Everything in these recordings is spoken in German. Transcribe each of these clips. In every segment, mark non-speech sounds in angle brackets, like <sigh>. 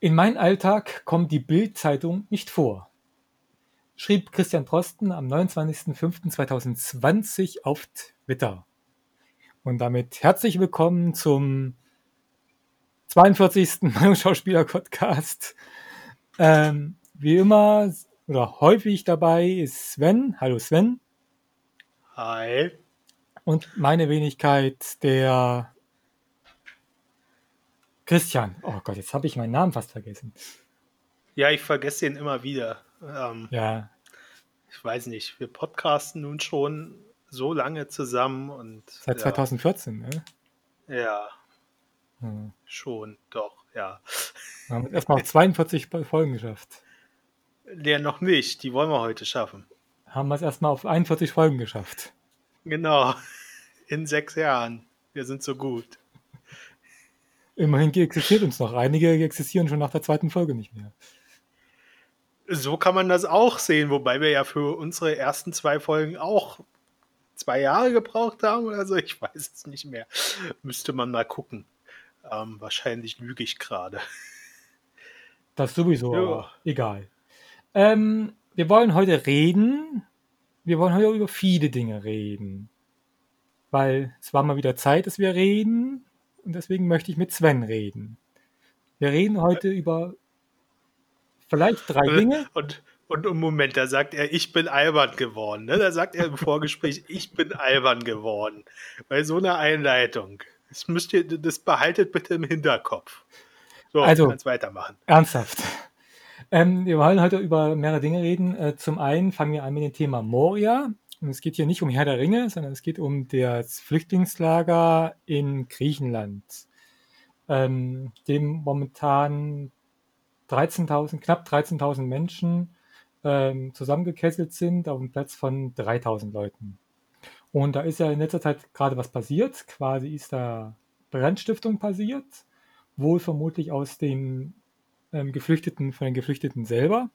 In meinen Alltag kommt die Bild-Zeitung nicht vor, schrieb Christian Drosten am 29.05.2020 auf Twitter. Und damit herzlich willkommen zum 42. Meinungsschauspieler-Podcast. <laughs> Ähm, wie immer oder häufig dabei ist Sven. Hallo Sven. Hi. Und meine Wenigkeit, der Christian. Oh Gott, jetzt habe ich meinen Namen fast vergessen. Ja, ich vergesse ihn immer wieder. Ähm, ja. Ich weiß nicht, wir podcasten nun schon so lange zusammen und. Seit ja. 2014, ne? Ja. Hm. Schon, doch, ja. Wir haben erstmal 42 Folgen geschafft. Ja, noch nicht. Die wollen wir heute schaffen. Haben wir es erstmal auf 41 Folgen geschafft. Genau. <laughs> In sechs Jahren. Wir sind so gut. Immerhin existiert uns noch. Einige existieren schon nach der zweiten Folge nicht mehr. So kann man das auch sehen, wobei wir ja für unsere ersten zwei Folgen auch zwei Jahre gebraucht haben oder so. Ich weiß es nicht mehr. Müsste man mal gucken. Ähm, wahrscheinlich lüge ich gerade. Das sowieso, ja. aber egal. Ähm, wir wollen heute reden. Wir wollen heute über viele Dinge reden. Weil es war mal wieder Zeit, dass wir reden und deswegen möchte ich mit Sven reden. Wir reden heute über vielleicht drei Dinge. Und, und im Moment, da sagt er, ich bin albern geworden. Ne? Da sagt er im Vorgespräch, <laughs> ich bin albern geworden. Bei so einer Einleitung. Das müsst ihr, das behaltet bitte im Hinterkopf. So, also, kannst weitermachen. Ernsthaft. Ähm, wir wollen heute über mehrere Dinge reden. Äh, zum einen fangen wir an mit dem Thema Moria. Und es geht hier nicht um Herr der Ringe, sondern es geht um das Flüchtlingslager in Griechenland, ähm, dem momentan 13.000, knapp 13.000 Menschen ähm, zusammengekesselt sind auf einem Platz von 3.000 Leuten. Und da ist ja in letzter Zeit gerade was passiert. Quasi ist da Brandstiftung passiert, wohl vermutlich aus den ähm, Geflüchteten, von den Geflüchteten selber.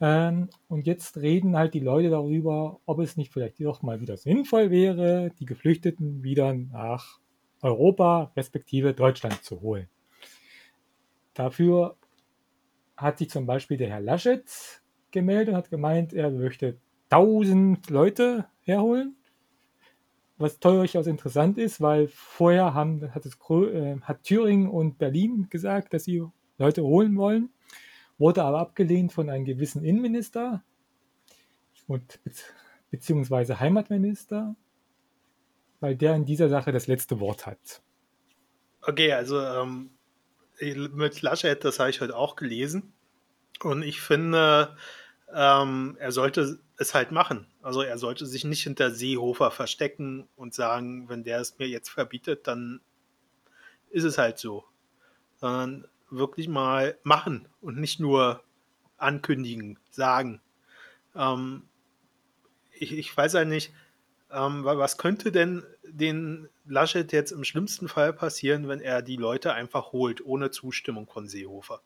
Ähm, und jetzt reden halt die Leute darüber, ob es nicht vielleicht doch mal wieder sinnvoll wäre, die Geflüchteten wieder nach Europa respektive Deutschland zu holen. Dafür hat sich zum Beispiel der Herr Laschet gemeldet und hat gemeint, er möchte 1000 Leute herholen. Was durchaus interessant ist, weil vorher haben, hat, es, äh, hat Thüringen und Berlin gesagt, dass sie Leute holen wollen wurde aber abgelehnt von einem gewissen Innenminister und beziehungsweise Heimatminister, weil der in dieser Sache das letzte Wort hat. Okay, also ähm, mit Laschet, das habe ich heute auch gelesen. Und ich finde, ähm, er sollte es halt machen. Also er sollte sich nicht hinter Seehofer verstecken und sagen, wenn der es mir jetzt verbietet, dann ist es halt so. Sondern wirklich mal machen und nicht nur ankündigen, sagen. Ähm, ich, ich, weiß ja nicht, ähm, was könnte denn den Laschet jetzt im schlimmsten Fall passieren, wenn er die Leute einfach holt, ohne Zustimmung von Seehofer?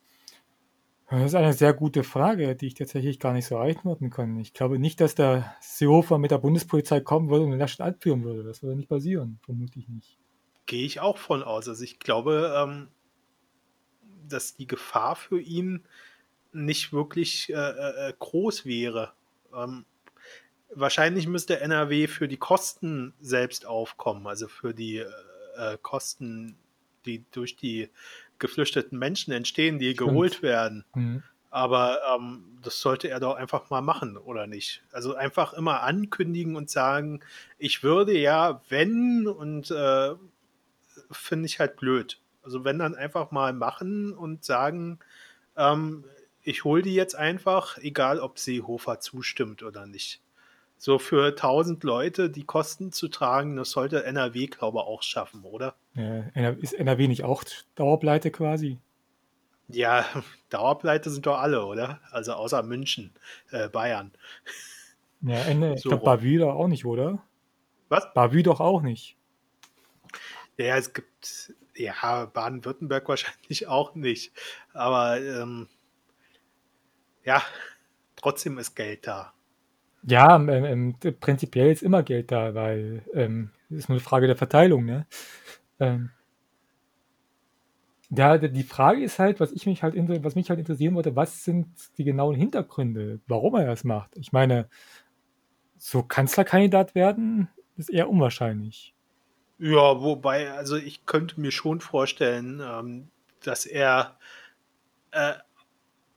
Das ist eine sehr gute Frage, die ich tatsächlich gar nicht so antworten kann. Ich glaube nicht, dass der Seehofer mit der Bundespolizei kommen würde und den Laschet anführen würde. Das würde nicht passieren, vermute ich nicht. Gehe ich auch von aus. Also ich glaube, ähm, dass die Gefahr für ihn nicht wirklich äh, äh, groß wäre. Ähm, wahrscheinlich müsste NRW für die Kosten selbst aufkommen, also für die äh, äh, Kosten, die durch die geflüchteten Menschen entstehen, die Stimmt. geholt werden. Mhm. Aber ähm, das sollte er doch einfach mal machen, oder nicht? Also einfach immer ankündigen und sagen, ich würde ja, wenn, und äh, finde ich halt blöd. Also wenn dann einfach mal machen und sagen, ähm, ich hole die jetzt einfach, egal ob Seehofer zustimmt oder nicht. So für 1000 Leute die Kosten zu tragen, das sollte NRW, glaube ich, auch schaffen, oder? Ja, ist NRW nicht auch Dauerbleite quasi? Ja, <laughs> Dauerbleite sind doch alle, oder? Also außer München, äh, Bayern. Ja, Ende, <laughs> so ich glaube Bavü doch auch nicht, oder? Was? Bavü doch auch nicht. Ja, es gibt ja, Baden-Württemberg <laughs> wahrscheinlich auch nicht. Aber ähm, ja, trotzdem ist Geld da. Ja, ähm, ähm, prinzipiell ist immer Geld da, weil ähm, ist nur eine Frage der Verteilung. Ne? Ähm, Ja, die Frage ist halt, was ich mich halt, was mich halt interessieren wollte, was sind die genauen Hintergründe, warum er das macht? Ich meine, so Kanzlerkandidat werden, ist eher unwahrscheinlich. Ja, wobei, also ich könnte mir schon vorstellen, ähm, dass er äh,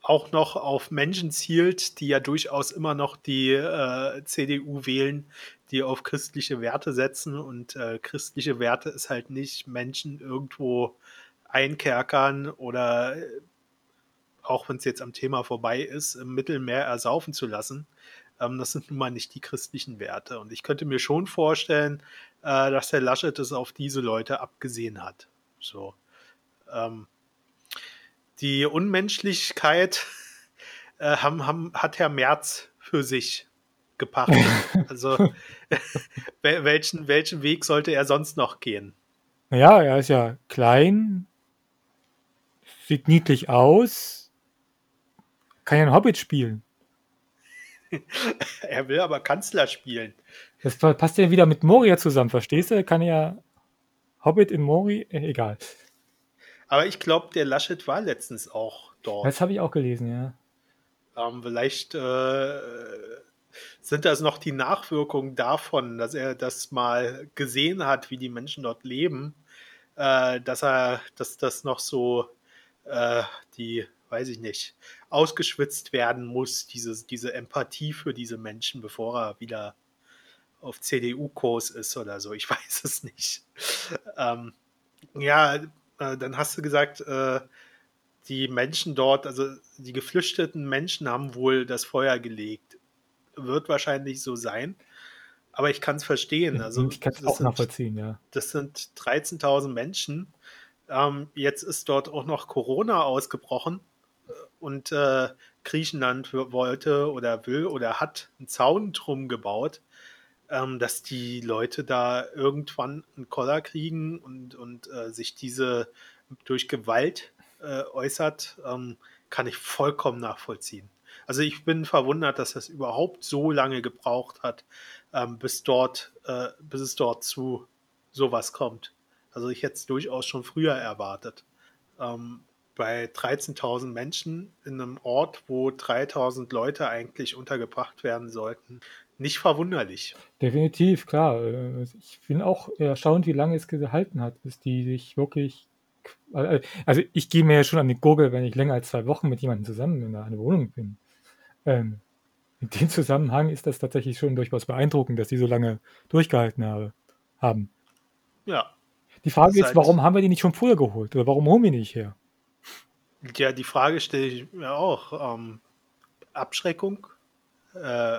auch noch auf Menschen zielt, die ja durchaus immer noch die äh, CDU wählen, die auf christliche Werte setzen. Und äh, christliche Werte ist halt nicht Menschen irgendwo einkerkern oder äh, auch wenn es jetzt am Thema vorbei ist, im Mittelmeer ersaufen zu lassen. Ähm, das sind nun mal nicht die christlichen Werte. Und ich könnte mir schon vorstellen, äh, dass Herr Laschet es auf diese Leute abgesehen hat. So. Ähm, die Unmenschlichkeit <laughs> äh, haben, haben, hat Herr Merz für sich gepachtet. <laughs> also <laughs> welchen, welchen Weg sollte er sonst noch gehen? Naja, er ist ja klein, sieht niedlich aus, kann ja ein Hobbit spielen. er will aber Kanzler spielen. Das passt ja wieder mit Moria zusammen, verstehst du? Kann ja Hobbit in Mori, äh, egal. Aber ich glaube, der Laschet war letztens auch dort. Das habe ich auch gelesen, ja. Ähm, vielleicht äh, sind das noch die Nachwirkungen davon, dass er das mal gesehen hat, wie die Menschen dort leben, äh, dass er, dass das noch so äh, die, weiß ich nicht, ausgeschwitzt werden muss, dieses, diese Empathie für diese Menschen, bevor er wieder auf CDU-Kurs ist oder so. Ich <laughs> weiß es nicht. Ähm, ja, äh, dann hast du gesagt, äh, die Menschen dort, also die geflüchteten Menschen haben wohl das Feuer gelegt. Wird wahrscheinlich so sein. Aber ich kann es verstehen. Also, ich kann es auch sind, nachvollziehen, ja. Das sind 13.000 Menschen. Ähm, jetzt ist dort auch noch Corona ausgebrochen und äh, Griechenland wollte oder will oder hat einen Zaun drum gebaut, ähm, dass die Leute da irgendwann einen Koller kriegen und, und äh, sich diese durch Gewalt äh, äußert, ähm, kann ich vollkommen nachvollziehen. Also ich bin verwundert, dass das überhaupt so lange gebraucht hat, ähm, bis dort, äh, bis es dort zu sowas kommt. Also ich hätte es durchaus schon früher erwartet. Ähm, bei 13.000 Menschen in einem Ort, wo 3.000 Leute eigentlich untergebracht werden sollten, nicht verwunderlich. Definitiv, klar. Ich bin auch erstaunt, wie lange es gehalten hat, bis die sich wirklich. Äh, also, ich gehe mir ja schon an die Gurgel, wenn ich länger als zwei Wochen mit jemandem zusammen in einer Wohnung bin. Ähm, in dem Zusammenhang ist das tatsächlich schon durchaus beeindruckend, dass die so lange durchgehalten habe, haben. Ja. Die Frage ist, warum haben wir die nicht schon früher geholt? Oder warum holen wir die nicht her? Ja, die Frage stelle ich mir auch. Ähm, Abschreckung? Äh,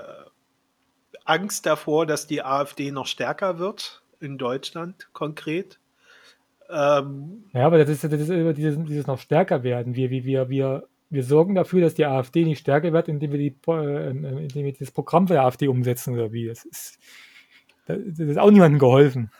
Angst davor, dass die AfD noch stärker wird in Deutschland konkret? Ähm, ja, aber das ist, das ist dieses, dieses noch stärker werden. Wir, wir, wir, wir, wir sorgen dafür, dass die AfD nicht stärker wird, indem wir, die, äh, indem wir das Programm der AfD umsetzen oder wie. Das ist, das ist auch niemandem geholfen.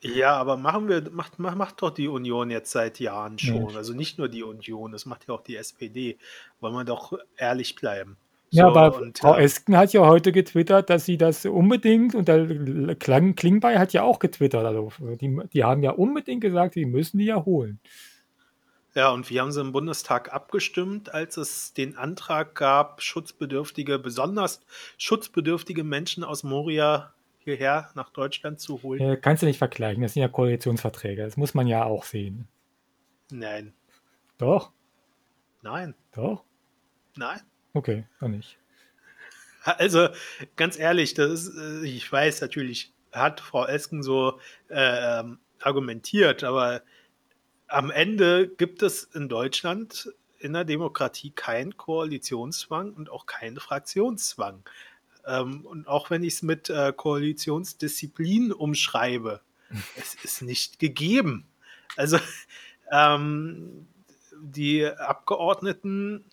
Ja, aber machen wir, macht, macht, macht doch die Union jetzt seit Jahren schon. Ja. Also nicht nur die Union, das macht ja auch die SPD. Wollen wir doch ehrlich bleiben. Ja, so, aber und, Frau ja. Esken hat ja heute getwittert, dass sie das unbedingt, und der Klang, Klingbeil hat ja auch getwittert, also die, die haben ja unbedingt gesagt, sie müssen die ja holen. Ja, und wie haben sie im Bundestag abgestimmt, als es den Antrag gab, schutzbedürftige, besonders schutzbedürftige Menschen aus Moria hierher nach Deutschland zu holen. Äh, kannst du nicht vergleichen, das sind ja Koalitionsverträge, das muss man ja auch sehen. Nein. Doch? Nein. Doch? Nein. Okay, dann nicht. Also, ganz ehrlich, das ist, äh, ich weiß natürlich, hat Frau Esken so äh, argumentiert, aber am Ende gibt es in Deutschland in der Demokratie keinen Koalitionszwang und auch keinen Fraktionszwang. Ähm, und auch wenn ich es mit äh, Koalitionsdisziplin umschreibe, <laughs> es ist nicht gegeben. Also ähm, die Abgeordneten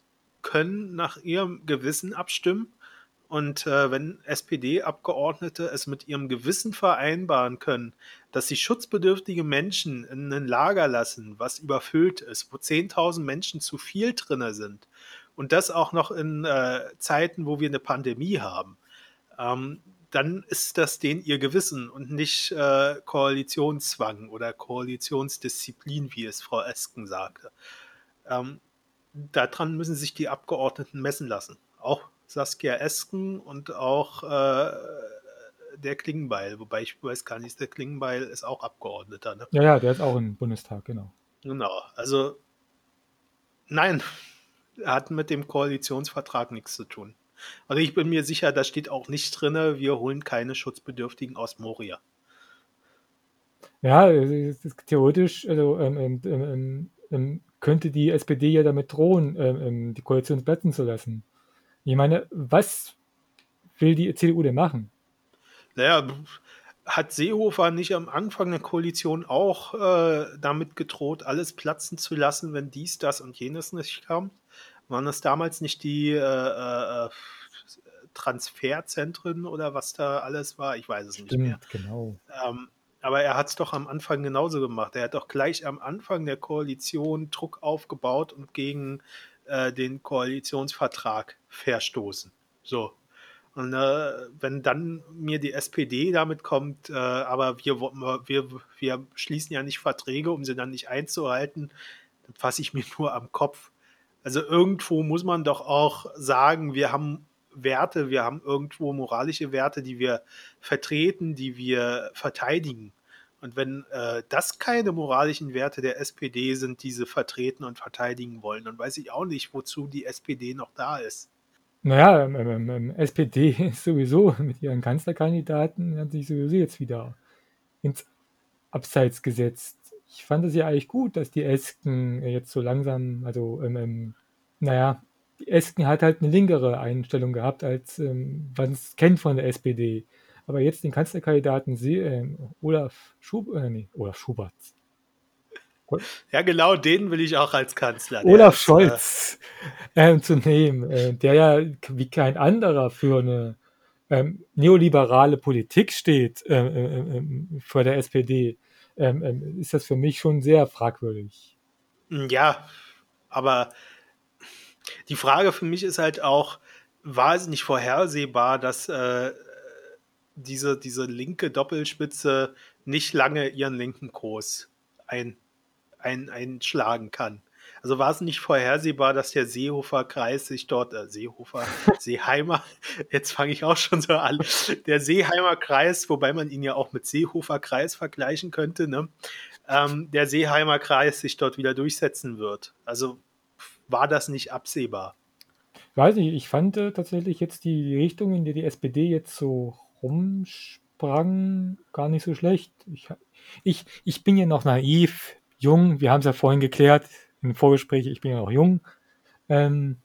können nach ihrem Gewissen abstimmen. Und äh, wenn SPD-Abgeordnete es mit ihrem Gewissen vereinbaren können, dass sie schutzbedürftige Menschen in ein Lager lassen, was überfüllt ist, wo 10.000 Menschen zu viel drin sind, und das auch noch in äh, Zeiten, wo wir eine Pandemie haben, ähm, dann ist das denen ihr Gewissen und nicht äh, Koalitionszwang oder Koalitionsdisziplin, wie es Frau Esken sagte. Ähm, daran müssen sich die Abgeordneten messen lassen. Auch Saskia Esken und auch äh, der Klingenbeil, wobei ich weiß gar nicht, der Klingenbeil ist auch Abgeordneter. Ne? Ja, ja, der ist auch im Bundestag, genau. Genau, also nein, hat mit dem Koalitionsvertrag nichts zu tun. Also ich bin mir sicher, da steht auch nicht drin, wir holen keine Schutzbedürftigen aus Moria. Ja, theoretisch also, ähm ähm, ähm, ähm, ähm, könnte die SPD ja damit drohen, ähm, die Koalition platzen zu lassen. Ich meine, was will die CDU denn machen? Naja, hat Seehofer nicht am Anfang der Koalition auch äh, damit gedroht, alles platzen zu lassen, wenn dies, das und jenes nicht kam? Waren das damals nicht die äh, äh, Transferzentren oder was da alles war? Ich weiß es Stimmt, nicht mehr. Genau. Ähm, aber er hat es doch am Anfang genauso gemacht. Er hat doch gleich am Anfang der Koalition Druck aufgebaut und gegen äh, den Koalitionsvertrag verstoßen. So. Und äh, wenn dann mir die SPD damit kommt, äh, aber wir, wir, wir schließen ja nicht Verträge, um sie dann nicht einzuhalten, dann fasse ich mir <laughs> nur am Kopf. Also irgendwo muss man doch auch sagen, wir haben Werte, wir haben irgendwo moralische Werte, die wir vertreten, die wir verteidigen. Und wenn äh, das keine moralischen Werte der SPD sind, die sie vertreten und verteidigen wollen, dann weiß ich auch nicht, wozu die SPD noch da ist. Naja, ähm, ähm, ähm, SPD <laughs> ist sowieso mit ihren Kanzlerkandidaten hat sich sowieso jetzt wieder ins Abseits gesetzt ich fand es ja eigentlich gut, dass die Esken jetzt so langsam, also, ähm, ähm, naja, Esken hat halt eine linkere Einstellung gehabt, als ähm, man es kennt von der SPD. Aber jetzt den Kanzlerkandidaten äh, Olaf, Schub äh, nee, Olaf Schubert. Ja, genau, den will ich auch als Kanzler. Olaf ist, äh, Scholz äh, zu nehmen, äh, der ja wie kein anderer für eine ähm, neoliberale Politik steht äh, äh, äh vor der SPD ähm, ähm, ist das für mich schon sehr fragwürdig. Ja, aber die Frage für mich ist halt auch, war es nicht vorhersehbar, dass äh, diese, diese linke Doppelspitze nicht lange ihren linken Kurs ein, ein, einschlagen kann? Also war es nicht vorhersehbar, dass der Seehofer Kreis sich dort, äh, Seehofer, <laughs> Seeheimer, jetzt fange ich auch schon so an, der Seeheimer Kreis, wobei man ihn ja auch mit Seehofer Kreis vergleichen könnte, ne? Ähm, der Seeheimer Kreis sich dort wieder durchsetzen wird. Also war das nicht absehbar? Weiß nicht, ich fand äh, tatsächlich jetzt die Richtung, in der die SPD jetzt so rumsprang, gar nicht so schlecht. Ich, ich, ich bin ja noch naiv, jung, wir haben es ja vorhin geklärt, im Vorgespräch, ich bin ja noch jung. Ähm,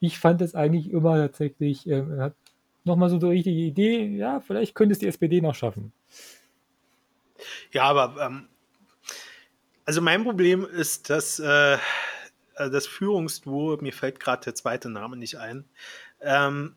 ich fand es eigentlich immer tatsächlich, äh, hat nochmal so eine richtige Idee, ja, vielleicht könnte es die SPD noch schaffen. Ja, aber ähm, also mein Problem ist, dass äh, das Führungsduo, mir fällt gerade der zweite Name nicht ein, ähm,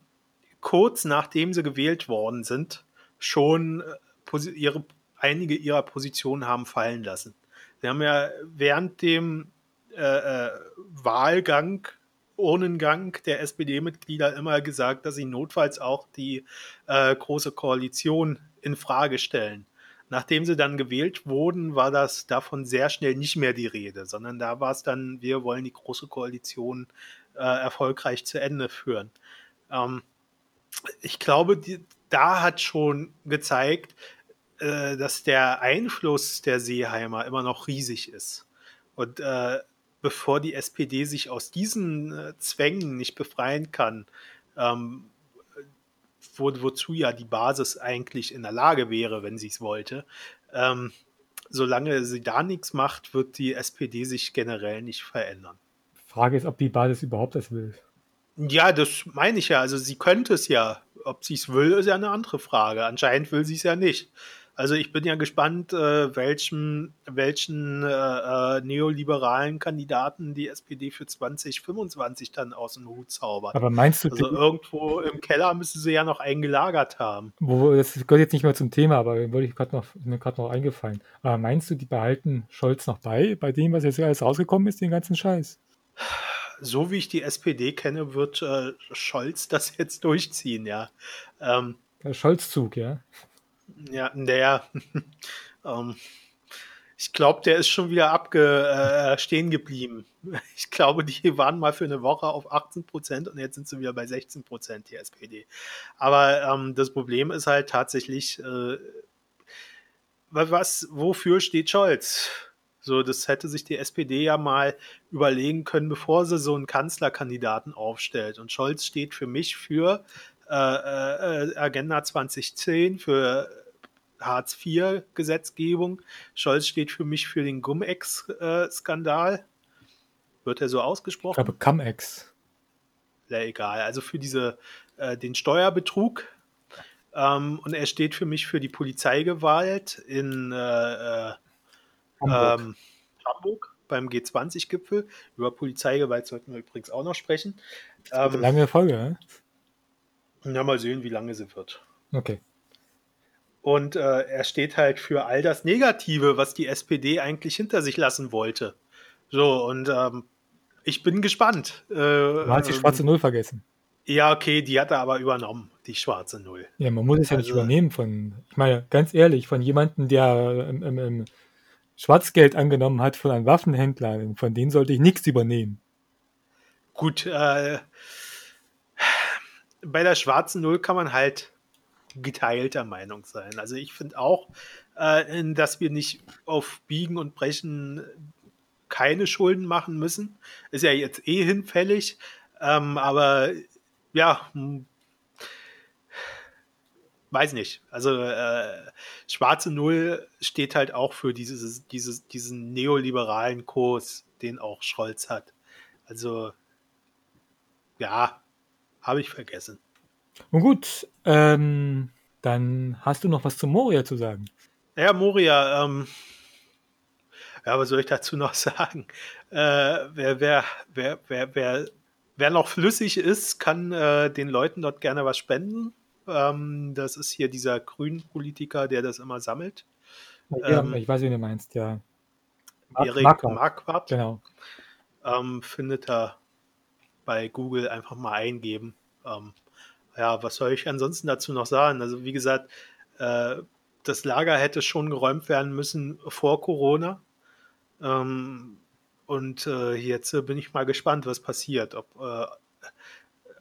kurz nachdem sie gewählt worden sind, schon äh, ihre, einige ihrer Positionen haben fallen lassen. Sie haben ja während dem äh, äh, Wahlgang, Urnengang der SPD-Mitglieder immer gesagt, dass sie notfalls auch die äh, große Koalition in Frage stellen. Nachdem sie dann gewählt wurden, war das davon sehr schnell nicht mehr die Rede, sondern da war es dann, wir wollen die große Koalition äh, erfolgreich zu Ende führen. Ähm, ich glaube, die, da hat schon gezeigt, äh, dass der Einfluss der Seeheimer immer noch riesig ist. Und äh, bevor die SPD sich aus diesen äh, Zwängen nicht befreien kann, ähm, wo, wozu ja die Basis eigentlich in der Lage wäre, wenn sie es wollte, ähm, solange sie da nichts macht, wird die SPD sich generell nicht verändern. Frage ist, ob die Basis überhaupt das will. Ja, das meine ich ja. Also sie könnte es ja. Ob sie es will, ist ja eine andere Frage. Anscheinend will sie es ja nicht. Also ich bin ja gespannt, äh, welchen, welchen äh, äh, neoliberalen Kandidaten die SPD für 2025 dann aus dem Hut zaubert. Aber meinst du, also irgendwo im Keller müssen sie ja noch eingelagert haben. Wo, das gehört jetzt nicht mehr zum Thema, aber wollte ich gerade noch, mir gerade noch eingefallen. Aber meinst du, die behalten Scholz noch bei, bei dem, was jetzt alles rausgekommen ist, den ganzen Scheiß? So wie ich die SPD kenne, wird äh, Scholz das jetzt <laughs> durchziehen, ja. Ähm, Der Scholz-Zug, ja. Ja, der, <laughs> ähm, ich glaube, der ist schon wieder abge, äh, stehen geblieben. <laughs> Ich glaube, die <laughs> waren mal für eine Woche auf 18 Prozent und jetzt sind sie wieder bei 16 Prozent, die SPD. Aber ähm, das Problem ist halt tatsächlich, äh, was, wofür steht Scholz? So, das hätte sich die SPD ja mal überlegen können, bevor sie so einen Kanzlerkandidaten aufstellt. Und Scholz steht für mich für äh, äh, Agenda 2010, für Hartz-IV-Gesetzgebung. Scholz steht für mich für den Cum-Ex-Skandal. Wird er so ausgesprochen? Ich glaube, Cum-Ex. Ja, egal. Also für diese, äh, den Steuerbetrug. Ähm, und er steht für mich für die Polizeigewalt in äh, äh Hamburg. Ähm, Hamburg beim G20-Gipfel. Über Polizeigewalt sollten wir übrigens auch noch sprechen. Ähm, lange Folge, ne? Ja, mal sehen, wie lange sie wird. Okay. Und äh, er steht halt für all das Negative, was die SPD eigentlich hinter sich lassen wollte. So, und ähm, ich bin gespannt. Äh, du hast die ähm, schwarze Null vergessen. Ja, okay, die hat er aber übernommen, die schwarze Null. Ja, man muss es ja nicht also übernehmen von, ich meine, ganz ehrlich, von jemandem, der im, im, im Schwarzgeld angenommen hat von einem Waffenhändler, von denen sollte ich nichts übernehmen. Gut, äh, bei der schwarzen Null kann man halt geteilter Meinung sein. Also ich finde auch, äh, dass wir nicht auf Biegen und Brechen keine Schulden machen müssen. Ist ja jetzt eh hinfällig. Ähm, aber ja, hm, weiß nicht. Also äh, schwarze Null steht halt auch für dieses, dieses, diesen neoliberalen Kurs, den auch Scholz hat. Also ja, habe ich vergessen. Und gut, ähm, dann hast du noch was zu Moria zu sagen. Ja, Moria, ähm, ja, was soll ich dazu noch <laughs> sagen? Äh, wer, wer, wer, wer, wer, wer noch flüssig ist, kann äh, den Leuten dort gerne was spenden. Ähm, das ist hier dieser Grünen-Politiker, der das immer sammelt. Ja, ähm, ich weiß, wie du meinst, ja. Erik Marquardt. Marquardt. Genau. Ähm, findet er bei Google einfach mal eingeben. Ähm, ja, was soll ich ansonsten dazu noch sagen? Also wie gesagt, äh, das Lager hätte schon geräumt werden müssen vor Corona. Ähm, und äh, jetzt äh, bin ich mal gespannt, was passiert. Ob äh,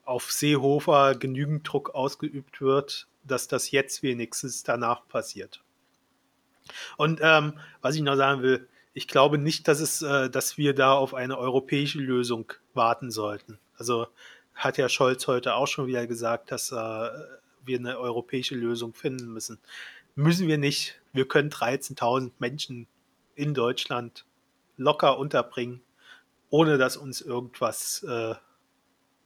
auf Seehofer genügend Druck ausgeübt wird, dass das jetzt wenigstens danach passiert. Und ähm, was ich noch sagen will, ich glaube nicht, dass es, äh, dass wir da auf eine europäische Lösung warten sollten. Also hat ja Scholz heute auch schon wieder gesagt, dass äh, wir eine europäische Lösung finden müssen. Müssen wir nicht. Wir können 13.000 Menschen in Deutschland locker unterbringen, ohne dass uns irgendwas äh,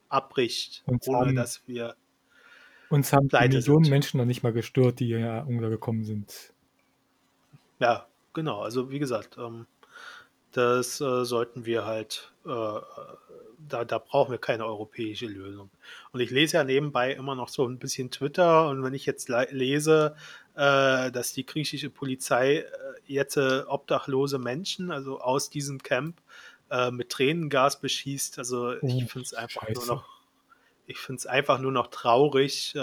abbricht, uns ohne haben, dass wir uns haben Millionen sind. Menschen noch nicht mal gestört, die hier untergekommen sind. Ja, genau. Also wie gesagt, ähm, das äh, sollten wir halt, äh, da, da brauchen wir keine europäische Lösung. Und ich lese ja nebenbei immer noch so ein bisschen Twitter und wenn ich jetzt lese, äh, dass die griechische Polizei äh, jetzt äh, obdachlose Menschen, also aus diesem Camp, äh, mit Tränengas beschießt, also ich oh, finde es einfach Scheiße. nur noch, ich finde es einfach nur noch traurig,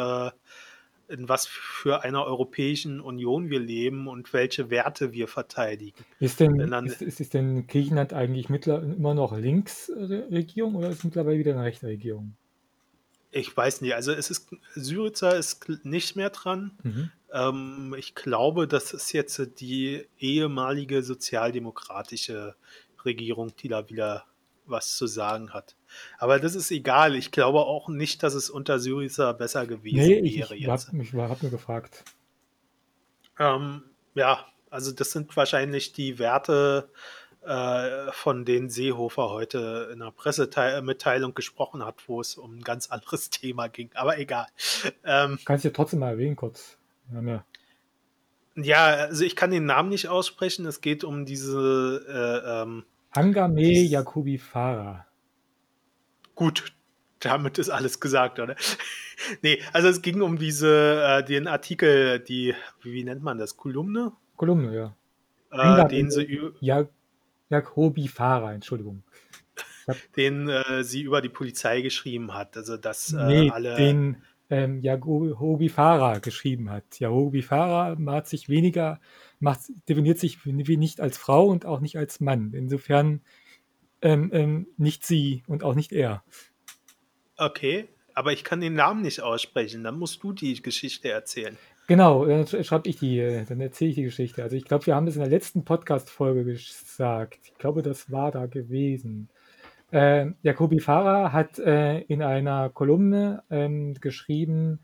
in was für einer europäischen Union wir leben und welche Werte wir verteidigen. Ist denn, dann, ist, ist, ist, denn Griechenland eigentlich immer noch Linksregierung oder ist es mittlerweile wieder eine rechte Regierung? Ich weiß nicht, also es ist, Syriza ist nicht mehr dran. Mhm. Ähm, ich glaube, das ist jetzt die ehemalige sozialdemokratische Regierung, die da wieder was zu sagen hat. Aber das ist egal. Ich glaube auch nicht, dass es unter Syriza besser gewesen nee, ich, wäre. Ich, jetzt. ich habe nur gefragt. Ähm, ja, also das sind wahrscheinlich die Werte, äh, von denen Seehofer heute in einer Pressemitteilung gesprochen hat, wo es um ein ganz anderes <laughs> Thema ging. Aber egal. Ähm, Kannst du trotzdem mal erwähnen kurz. Ja, ja, also ich kann den Namen nicht aussprechen. Es geht um diese äh, ähm, Hangame Jacobi Farah. Gut, damit ist alles gesagt, oder? <laughs> nee, also es ging um diese, äh, den Artikel, die, wie nennt man das, Kolumne? Kolumne, ja. Äh, den sie ja, Jacobi Farah, Entschuldigung. <laughs> Den äh, sie über die Polizei geschrieben hat. Also dass äh, nee, alle. Den, ähm, Yahobi Farah geschrieben hat. Yahobi Farah macht sich weniger, macht, definiert sich nicht als Frau und auch nicht als Mann. Insofern ähm, ähm, nicht sie und auch nicht er. Okay, aber ich kann den Namen nicht aussprechen. Dann musst du die Geschichte erzählen. Genau, dann schreibe ich die, äh, dann erzähle ich die Geschichte. Also ich glaube, wir haben das in der letzten Podcast-Folge gesagt. Ich glaube, das war da gewesen. Äh, Jacobi Farah hat äh, in einer Kolumne ähm, geschrieben,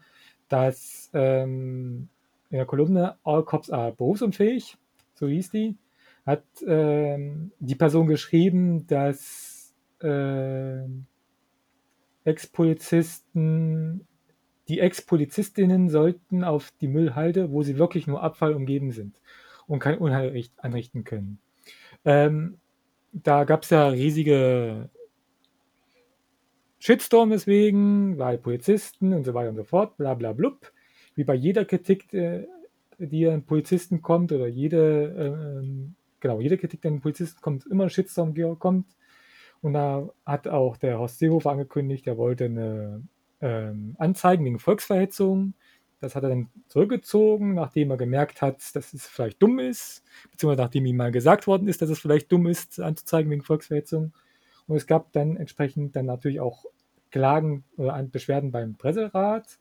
dass ähm, in der Kolumne All Cops are berufsunfähig, so hieß die, hat ähm, die Person geschrieben, dass äh, Ex-Polizisten die Ex-Polizistinnen sollten auf die Müllhalde, wo sie wirklich nur Abfall umgeben sind und kein Unheil anrichten können. Ähm, da gab es ja riesige Shitstorm deswegen, weil Polizisten und so weiter und so fort, bla bla blub. Wie bei jeder Kritik, äh, die an Polizisten kommt oder jede, äh, genau, jede Kritik, an Polizisten kommt, immer ein Shitstorm kommt. Und da hat auch der Horst Seehofer angekündigt, er wollte eine ähm, Anzeigen wegen Volksverhetzung. Das hat er dann zurückgezogen, nachdem er gemerkt hat, dass es vielleicht dumm ist, beziehungsweise nachdem ihm mal gesagt worden ist, dass es vielleicht dumm ist, anzuzeigen wegen Volksverhetzung. Und es gab dann entsprechend dann natürlich auch Klagen oder Beschwerden beim Presserat.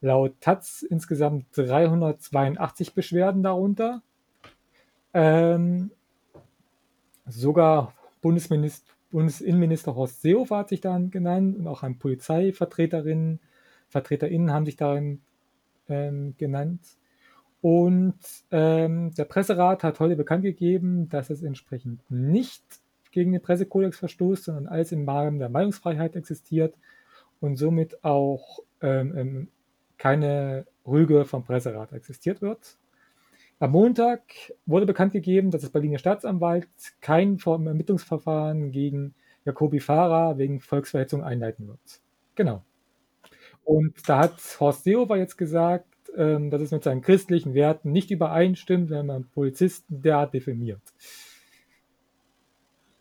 Laut Taz insgesamt 382 Beschwerden darunter. Ähm, sogar Bundesinnenminister Horst Seehofer hat sich daran genannt und auch ein Polizeivertreterinnen, VertreterInnen haben sich daran ähm, genannt. Und ähm, der Presserat hat heute bekannt gegeben, dass es entsprechend nicht gegen den Pressekodex verstoßt, sondern alles im Rahmen der Meinungsfreiheit existiert und somit auch ähm, ähm keine Rüge vom Presserat existiert wird. Am Montag wurde bekannt gegeben, dass das Berliner Staatsanwalt kein Ermittlungsverfahren gegen Jacobi Farah wegen Volksverhetzung einleiten wird. Genau. Und da hat Horst Seehofer jetzt gesagt, ähm, dass es mit seinen christlichen Werten nicht übereinstimmt, wenn man Polizisten derart definiert.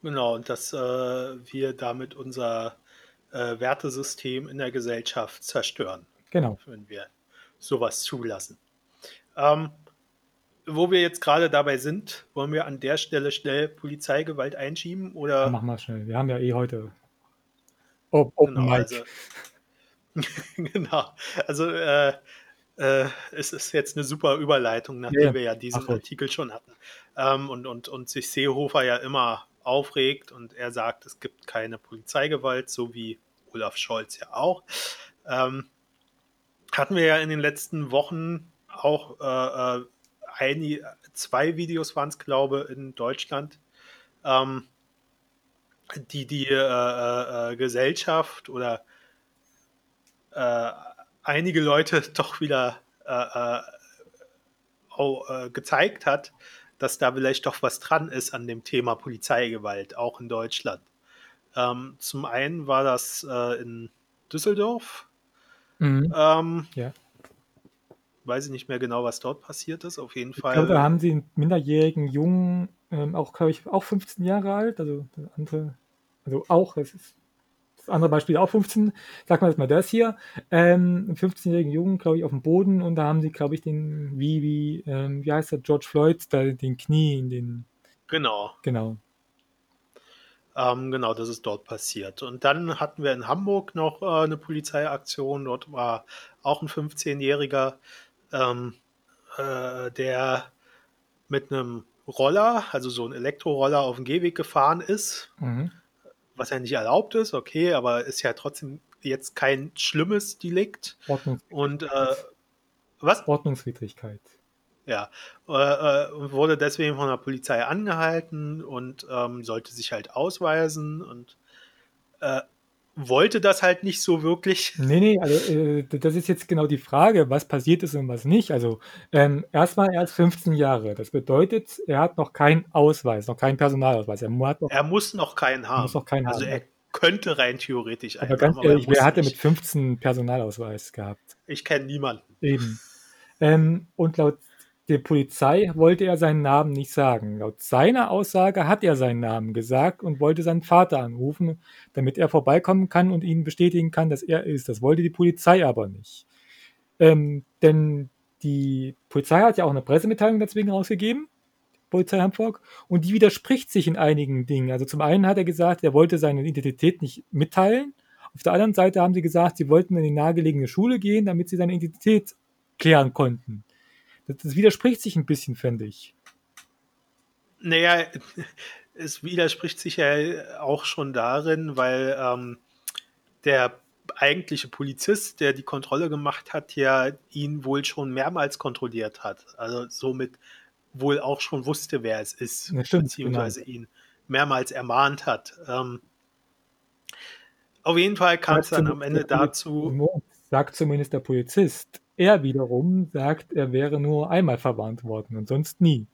Genau, und dass äh, wir damit unser äh, Wertesystem in der Gesellschaft zerstören. Genau. Wenn wir sowas zulassen. Ähm, wo wir jetzt gerade dabei sind, wollen wir an der Stelle schnell Polizeigewalt einschieben oder? Ja, mach mal schnell. Wir haben ja eh heute oh, Open genau, Also, <laughs> genau. Also äh, äh, es ist jetzt eine super Überleitung, nachdem ja. wir ja diesen Ach, Artikel schon hatten. Ähm, und, und, und sich Seehofer ja immer aufregt und er sagt, es gibt keine Polizeigewalt, so wie Olaf Scholz ja auch. Ähm, hatten wir ja in den letzten Wochen auch äh, äh ein, zwei Videos waren es, glaube ich, in Deutschland, ähm, die die äh, äh, äh, Gesellschaft oder äh, einige Leute <laughs> doch wieder äh, auch, äh, gezeigt hat, dass da vielleicht doch was dran ist an dem Thema Polizeigewalt, auch in Deutschland. Ähm, zum einen war das in Düsseldorf. Mhm. Ähm, ja weiß ich nicht mehr genau, was dort passiert ist. Auf jeden Fall. Ich glaube, da haben sie einen minderjährigen Jungen, ähm, auch, glaube ich, auch 15 Jahre alt, also andere, also auch, das ist das andere Beispiel auch 15, sag mal jetzt mal das hier, ähm, einen 15-jährigen Jungen, glaube ich, auf dem Boden und da haben sie, glaube ich, den, wie, wie, ähm, wie heißt der, George Floyd, da den Knie in den. Genau. Genau. Ähm, genau, das ist dort passiert. Und dann hatten wir in Hamburg noch äh, eine Polizeiaktion. Dort war auch ein 15-Jähriger ähm, äh, der mit einem Roller, also so ein Elektroroller auf dem Gehweg gefahren ist, mhm. was ja nicht erlaubt ist, okay, aber ist ja trotzdem jetzt kein schlimmes Delikt. Und äh, was? Ordnungswidrigkeit. Ja, äh, äh, wurde deswegen von der Polizei angehalten und ähm, sollte sich halt ausweisen und äh, wollte das halt nicht so wirklich. <laughs> Nee, nee, also äh, das ist jetzt genau die Frage, was passiert ist und was nicht. Also ähm, erstmal er ist 15 Jahre. Das bedeutet, er hat noch keinen Ausweis, noch keinen Personalausweis. Er, noch, er muss noch keinen haben. Muss noch keinen also haben. er könnte rein theoretisch einen aber ganz haben, ehrlich, wer hatte mit 15 Personalausweis gehabt? Ich kenne niemanden. Eben. Ähm, und laut der Polizei wollte er seinen Namen nicht sagen. Laut seiner Aussage hat er seinen Namen gesagt und wollte seinen Vater anrufen, damit er vorbeikommen kann und ihnen bestätigen kann, dass er ist. Das wollte die Polizei aber nicht. Ähm, denn die Polizei hat ja auch eine Pressemitteilung deswegen rausgegeben, Polizei Hamburg, und die widerspricht sich in einigen Dingen. Also zum einen hat er gesagt, er wollte seine Identität nicht mitteilen. Auf der anderen Seite haben sie gesagt, sie wollten in die nahegelegene Schule gehen, damit sie seine Identität klären konnten. Das, das widerspricht sich ein bisschen, finde ich. Naja, es widerspricht sich ja auch schon darin, weil ähm, der eigentliche Polizist, der die Kontrolle gemacht hat, ja ihn wohl schon mehrmals kontrolliert hat. Also somit wohl auch schon wusste, wer es ist, ja, stimmt, beziehungsweise genau. ihn mehrmals ermahnt hat. Ähm, auf jeden Fall kam es dann am Ende dazu. Sagt zumindest der Polizist. Er wiederum sagt, er wäre nur einmal verwarnt worden und sonst nie.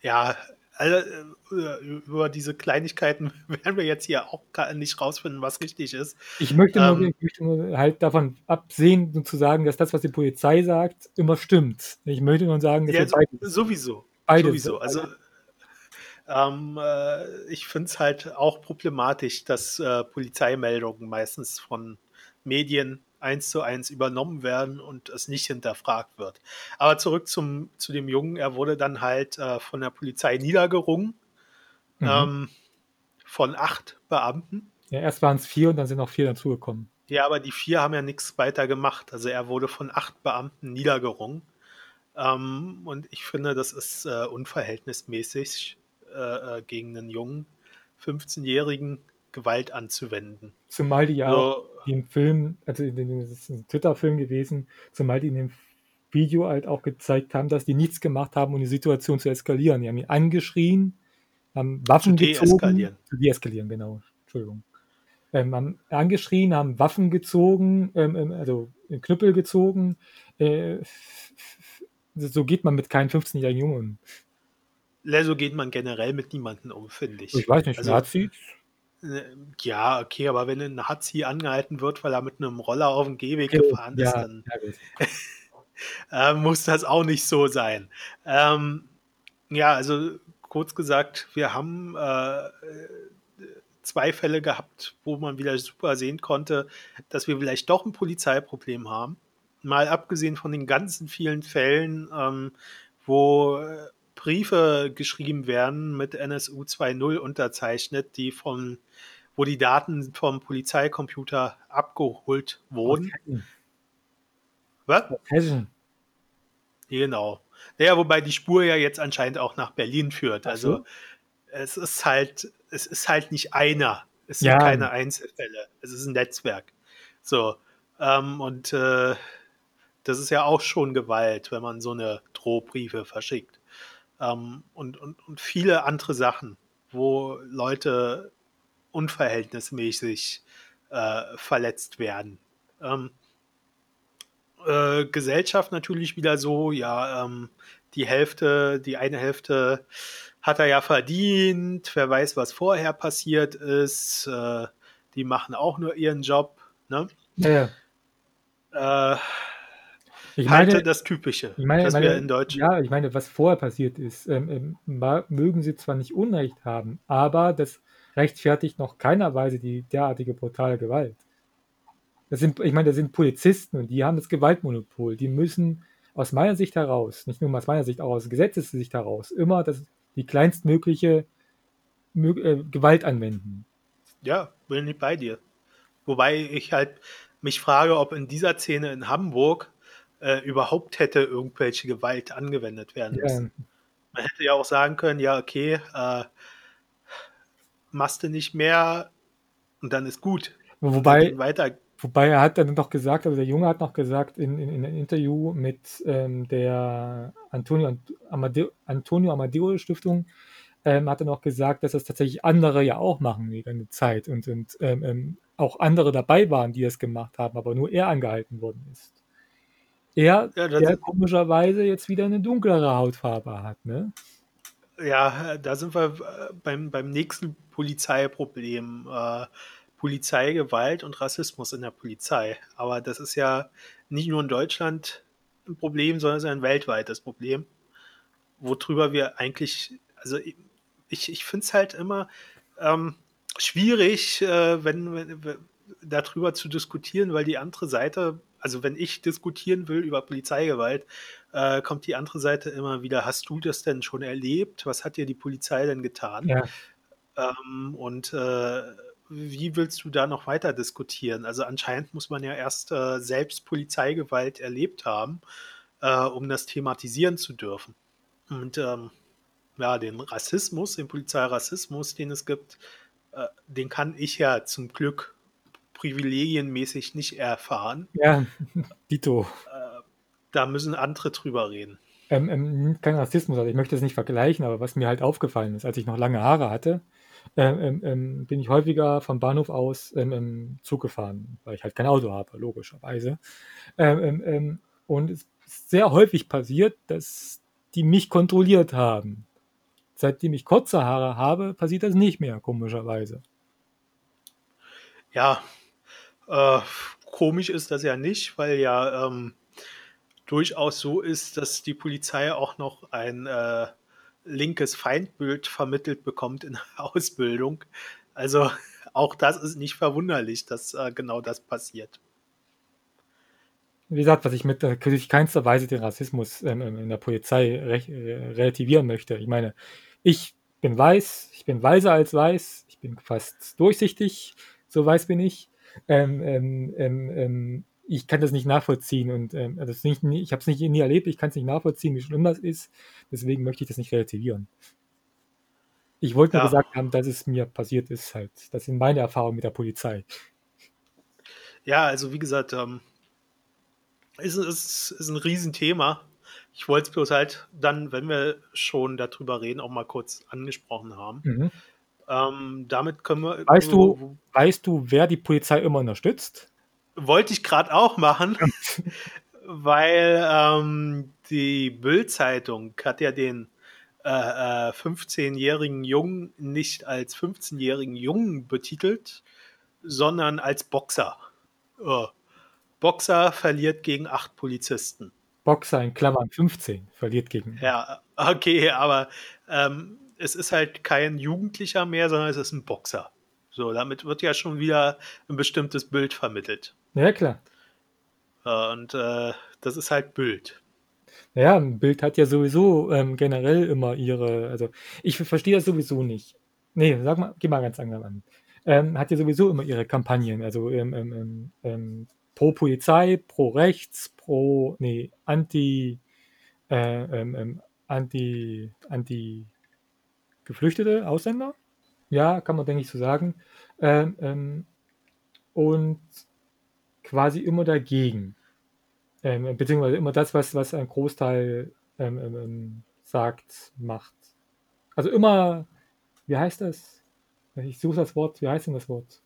Ja, also, äh, über diese Kleinigkeiten <laughs> werden wir jetzt hier auch nicht rausfinden, was richtig ist. Ich möchte, nur, ähm, ich möchte nur halt davon absehen, zu sagen, dass das, was die Polizei sagt, immer stimmt. Ich möchte nur sagen, dass ja, so, beides, sowieso. Beides, sowieso. Also, ähm, äh, ich finde es halt auch problematisch, dass äh, Polizeimeldungen meistens von Medien eins zu eins übernommen werden und es nicht hinterfragt wird. Aber zurück zum, zu dem Jungen, er wurde dann halt äh, von der Polizei niedergerungen, mhm. ähm, von acht Beamten. Ja, erst waren es vier und dann sind noch vier dazugekommen. Ja, aber die vier haben ja nichts weiter gemacht. Also er wurde von acht Beamten niedergerungen. Ähm, und ich finde, das ist äh, unverhältnismäßig äh, äh gegen einen jungen 15-Jährigen Gewalt anzuwenden. Zumal die ja so, im Film, also das ist ein Twitter-Film gewesen, zumal die in dem Video halt auch gezeigt haben, dass die nichts gemacht haben, um die Situation zu eskalieren. Die haben ihn angeschrien, haben Waffen zu. Gezogen, zu deeskalieren, genau. Entschuldigung. Ähm, haben angeschrien, haben Waffen gezogen, ähm, ähm also Knüppel gezogen. Äh, so geht man mit keinem 15-jährigen Jungen um. So geht man generell mit niemandem um, finde ich. Ich weiß nicht, also, Nazis? Äh, ja, okay, aber wenn ein Hatzi angehalten wird, weil er mit einem Roller auf dem Gehweg gefahren ja, ist, dann ja, <laughs> äh, muss das auch nicht so sein. Ähm, ja, also kurz gesagt, wir haben äh, zwei Fälle gehabt, wo man wieder super sehen konnte, dass wir vielleicht doch ein Polizeiproblem haben. Mal abgesehen von den ganzen vielen Fällen, ähm, wo äh, Briefe geschrieben werden mit NSU 2.0 unterzeichnet, die von wo die Daten vom Polizeicomputer abgeholt wurden. Was? Hessen. Genau. Naja, wobei die Spur ja jetzt anscheinend auch nach Berlin führt. Also es ist halt, es ist halt nicht einer. Es sind ja. keine Einzelfälle. Es ist ein Netzwerk. So. Ähm, und äh, das ist ja auch schon Gewalt, wenn man so eine Drohbriefe verschickt. Ähm, und, und, und viele andere Sachen, wo Leute unverhältnismäßig äh, verletzt werden. Ähm, äh, Gesellschaft natürlich wieder so, ja, ähm, die Hälfte, die eine Hälfte hat er ja verdient, wer weiß, was vorher passiert ist, äh, die machen auch nur ihren Job, ne? Ja. Äh, ich meine, das Typische, ich meine, meine, in Deutsch. Ja, ich meine, was vorher passiert ist, ähm, ähm, mögen sie zwar nicht Unrecht haben, aber das rechtfertigt noch keiner Weise die derartige brutale Gewalt. Das sind, ich meine, das sind Polizisten und die haben das Gewaltmonopol. Die müssen aus meiner Sicht heraus, nicht nur aus meiner Sicht, auch aus Gesetzessicht heraus, immer das, die kleinstmögliche äh, Gewalt anwenden. Ja, bin ich bei dir. Wobei ich halt mich frage, ob in dieser Szene in Hamburg äh, überhaupt hätte irgendwelche Gewalt angewendet werden müssen. Ja. Man hätte ja auch sagen können, ja, okay, äh, machst du nicht mehr und dann ist gut. Wobei, weiter. wobei er hat dann noch gesagt, also der Junge hat noch gesagt in, in, in einem Interview mit ähm, der Antonio, Amadeo, Antonio Amadeo Stiftung, ähm, hat er noch gesagt, dass das tatsächlich andere ja auch machen in der Zeit und, und ähm, ähm, auch andere dabei waren, die es gemacht haben, aber nur er angehalten worden ist. Er, ja, der komischerweise jetzt wieder eine dunklere Hautfarbe hat, ne? Ja, da sind wir äh, beim, beim nächsten Polizeiproblem. Äh, Polizeigewalt und Rassismus in der Polizei. Aber das ist ja nicht nur in Deutschland ein Problem, sondern es ist ein weltweites Problem, worüber wir eigentlich, also ich, ich finde es halt immer ähm, schwierig, äh, wenn, wenn, darüber zu diskutieren, weil die andere Seite also wenn ich diskutieren will über Polizeigewalt, äh, kommt die andere Seite immer wieder, hast du das denn schon erlebt? Was hat dir die Polizei denn getan? Ja. Ähm, und äh, wie willst du da noch weiter diskutieren? Also anscheinend muss man ja erst äh, selbst Polizeigewalt erlebt haben, äh, um das thematisieren zu dürfen. Und ähm, ja, den Rassismus, den Polizeirassismus, den es gibt, äh, den kann ich ja zum Glück privilegienmäßig nicht erfahren. Ja, <laughs> Dito. Äh, da müssen andere drüber reden. Ähm, ähm, kein Rassismus, also ich möchte das nicht vergleichen, aber was mir halt aufgefallen ist, als ich noch lange Haare hatte, ähm, ähm, ähm bin ich häufiger vom Bahnhof aus ähm, Zug gefahren, weil ich halt kein Auto habe, logischerweise. und es ist sehr häufig passiert, dass die mich kontrolliert haben. Seitdem ich kurze Haare habe, passiert das nicht mehr, komischerweise. Ja, äh, komisch ist das ja nicht, weil ja ähm, durchaus so ist, dass die Polizei auch noch ein äh, linkes Feindbild vermittelt bekommt in der <laughs> Ausbildung. Also auch das ist nicht verwunderlich, dass äh, genau das passiert. Wie gesagt, was ich mit äh, keinster Weise den Rassismus ähm, in der Polizei re äh, relativieren möchte. Ich meine, ich bin weiß, ich bin weiser als weiß, ich bin fast durchsichtig, so weiß bin ich. Ähm, ähm, ähm, ähm ich kann das nicht nachvollziehen und ähm, also nicht, ich habe es nicht nie erlebt, ich kann es nicht nachvollziehen, wie schlimm das ist. Deswegen möchte ich das nicht relativieren. Ich wollte nur ja. gesagt haben, dass es mir passiert ist halt. Das sind meine Erfahrungen mit der Polizei. Ja, also wie gesagt, ähm, ist, ist, ist ein Riesenthema. Ich wollte es bloß halt dann, wenn wir schon darüber reden, auch mal kurz angesprochen haben. Mhm. Ähm, damit können wir. Weißt du, weißt du, wer die Polizei immer unterstützt? Wollte ich gerade auch machen, <laughs> weil ähm, die Bild-Zeitung hat ja den äh, äh, 15-jährigen Jungen nicht als 15-jährigen Jungen betitelt, sondern als Boxer. Oh. Boxer verliert gegen acht Polizisten. Boxer in Klammern 15 verliert gegen. Ja, okay, aber ähm, es ist halt kein Jugendlicher mehr, sondern es ist ein Boxer. So, damit wird ja schon wieder ein bestimmtes Bild vermittelt. Ja, klar. Und äh, das ist halt Bild. Ja, ein Bild hat ja sowieso ähm, generell immer ihre, also ich verstehe das sowieso nicht. Nee, sag mal, geh mal ganz anders an. Ähm, hat ja sowieso immer ihre Kampagnen, also ähm, ähm, ähm, ähm pro Polizei, pro Rechts, pro, nee, anti, äh, anti, anti Geflüchtete, Ausländer. Ja, kann man, denke ich, so sagen. und quasi immer dagegen. Ähm, beziehungsweise immer das, was, was ein Großteil ähm, ähm, ähm, sagt, macht. Also immer, wie heißt das? Ich suche das Wort, wie heißt denn das Wort?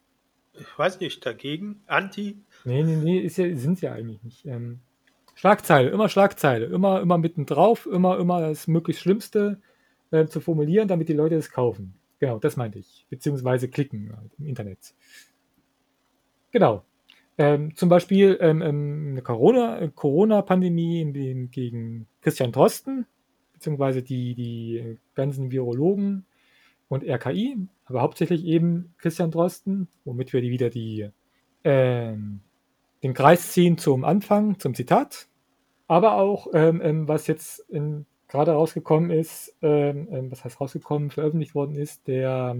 Ich weiß nicht, dagegen? Anti? Nee, nee, nee, ist ja, sind ja eigentlich nicht. Ähm, Schlagzeile, immer Schlagzeile, immer, immer mittendrauf, immer, immer das möglichst Schlimmste äh, zu formulieren, damit die Leute es kaufen. Genau, das meinte ich. Beziehungsweise klicken halt im Internet. Genau. Ähm, zum Beispiel ähm, ähm eine Corona, Corona-Pandemie gegen Christian Drosten, beziehungsweise die, die ganzen Virologen und RKI, aber hauptsächlich eben Christian Drosten, womit wir die wieder die, ähm, den Kreis ziehen zum Anfang, zum Zitat. Aber auch, ähm, ähm was jetzt gerade rausgekommen ist, was heißt rausgekommen, veröffentlicht worden ist, der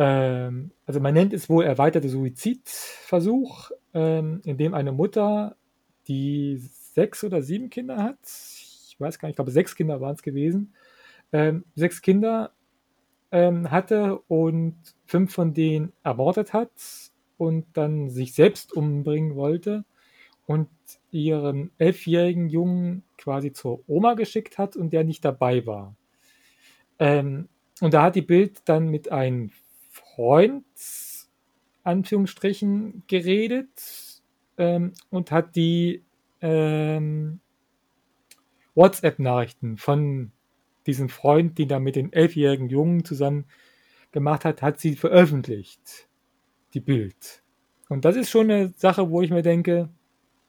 ähm, also man nennt es wohl erweiterte Suizidversuch, ähm, in dem eine Mutter, die sechs oder sieben Kinder hat, ich weiß gar nicht, ich glaube sechs Kinder waren es gewesen, ähm, sechs Kinder ähm, hatte und fünf von denen ermordet hat und dann sich selbst umbringen wollte. Und ihren elfjährigen Jungen quasi zur Oma geschickt hat und der nicht dabei war. Ähm, und da hat die Bild dann mit einem Freund, Anführungsstrichen, geredet ähm, und hat die ähm, WhatsApp-Nachrichten von diesem Freund, den er mit den elfjährigen Jungen zusammen gemacht hat, hat sie veröffentlicht. Die Bild. Und das ist schon eine Sache, wo ich mir denke,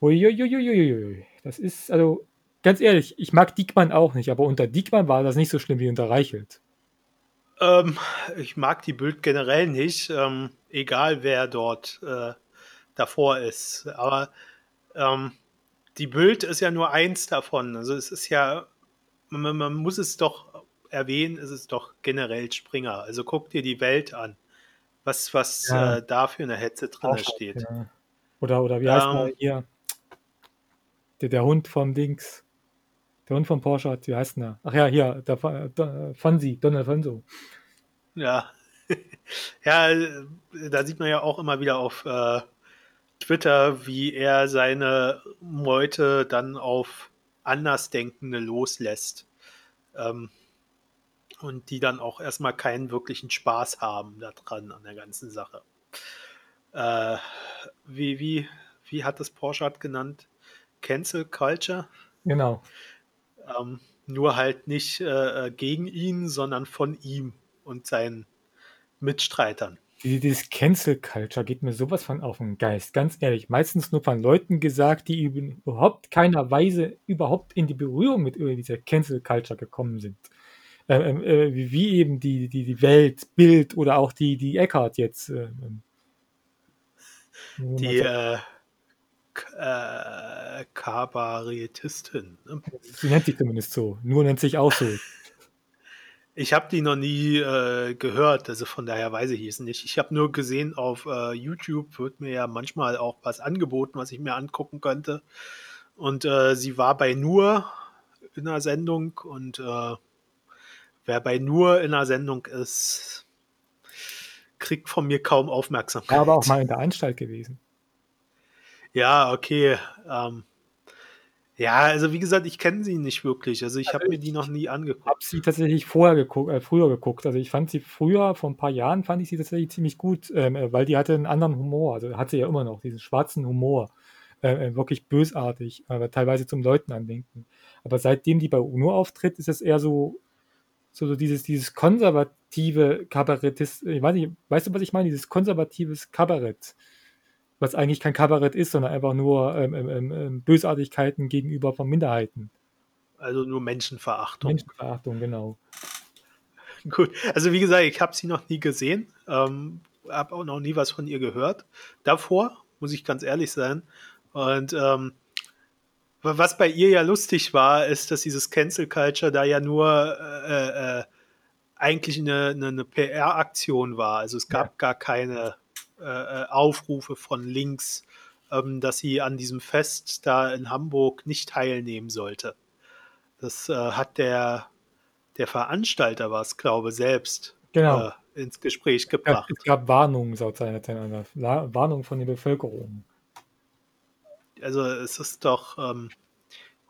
uiuiuiui, das ist, also ganz ehrlich, ich mag Diekmann auch nicht, aber unter Diekmann war das nicht so schlimm wie unter Reichelt. Ähm, ich mag die Bild generell nicht, ähm, egal wer dort äh, davor ist. Aber Ähm, die Bild ist ja nur eins davon. Also es ist ja, man, man muss es doch erwähnen, es ist doch generell Springer. Also guck dir die Welt an, was, was ja. äh, da für eine Hetze drin steht. Ja. Oder, oder wie heißt ähm, der hier? Der, der Hund vom Dings. Der Hund von Porsche hat, wie heißt der? Ach ja, hier, der, Fonsi, Donald Fonso. Ja. <laughs> ja, da sieht man ja auch immer wieder auf äh, Twitter, wie er seine Meute dann auf Andersdenkende loslässt. Ähm, und die dann auch erstmal keinen wirklichen Spaß haben daran, an der ganzen Sache. Äh, wie, wie, wie hat das Porsche genannt? Cancel Culture? Genau. Ähm, nur halt nicht äh, äh, gegen ihn, sondern von ihm und seinen Mitstreitern. Dieses Cancel Culture geht mir sowas von auf den Geist, ganz ehrlich. Meistens nur von Leuten gesagt, die überhaupt keiner Weise überhaupt in die Berührung mit dieser Cancel Culture gekommen sind. Äh, äh, wie eben die, die, die Welt, Bild oder auch die, die Eckhart jetzt. Äh, ähm, die äh, äh, Kabarettistin. Ne? Sie nennt sich zumindest so. Nur nennt sich auch so. Ich habe die noch nie äh, gehört, also von daher weiß ich es nicht. Ich habe nur gesehen, auf äh, YouTube wird mir ja manchmal auch was angeboten, was ich mir angucken könnte. Und äh, sie war bei Nur in der Sendung und äh, wer bei Nur in der Sendung ist, kriegt von mir kaum Aufmerksamkeit. War aber auch mal in der Anstalt gewesen. Ja, okay. Ähm, ja, also wie gesagt, ich kenne sie nicht wirklich. Also ich also habe mir die noch nie angeguckt. Ich habe sie tatsächlich vorher geguckt, äh, früher geguckt. Also ich fand sie früher, vor ein paar Jahren fand ich sie tatsächlich ziemlich gut, ähm, äh, weil die hatte einen anderen Humor. Also hat sie ja immer noch diesen schwarzen Humor. Äh, äh wirklich bösartig, aber teilweise zum Leuten andenken. Aber seitdem die bei UNO auftritt, ist es eher so, so, so dieses, dieses konservative Kabarettist. Ich weiß nicht, weißt du, was ich meine? Dieses konservatives Kabarett was eigentlich kein Kabarett ist, sondern einfach nur ähm, ähm, ähm, ähm, Bösartigkeiten gegenüber von Minderheiten. Also nur Menschenverachtung. Menschenverachtung, genau. <laughs> Gut, also wie gesagt, ich habe sie noch nie gesehen, ähm, habe auch noch nie was von ihr gehört. Davor, muss ich ganz ehrlich sein. Und ähm, was bei ihr ja lustig war, ist, dass dieses Cancel Culture da ja nur äh, äh, eigentlich eine, eine, eine PR-Aktion war. Also es gab ja. gar keine äh, Aufrufe von links, ähm, dass sie an diesem Fest da in Hamburg nicht teilnehmen sollte. Das äh, hat der, der Veranstalter, was glaube selbst, genau. äh, ins Gespräch gebracht. Es gab Warnungen, sagt seiner Warnungen von der Bevölkerung. Also es ist doch ähm,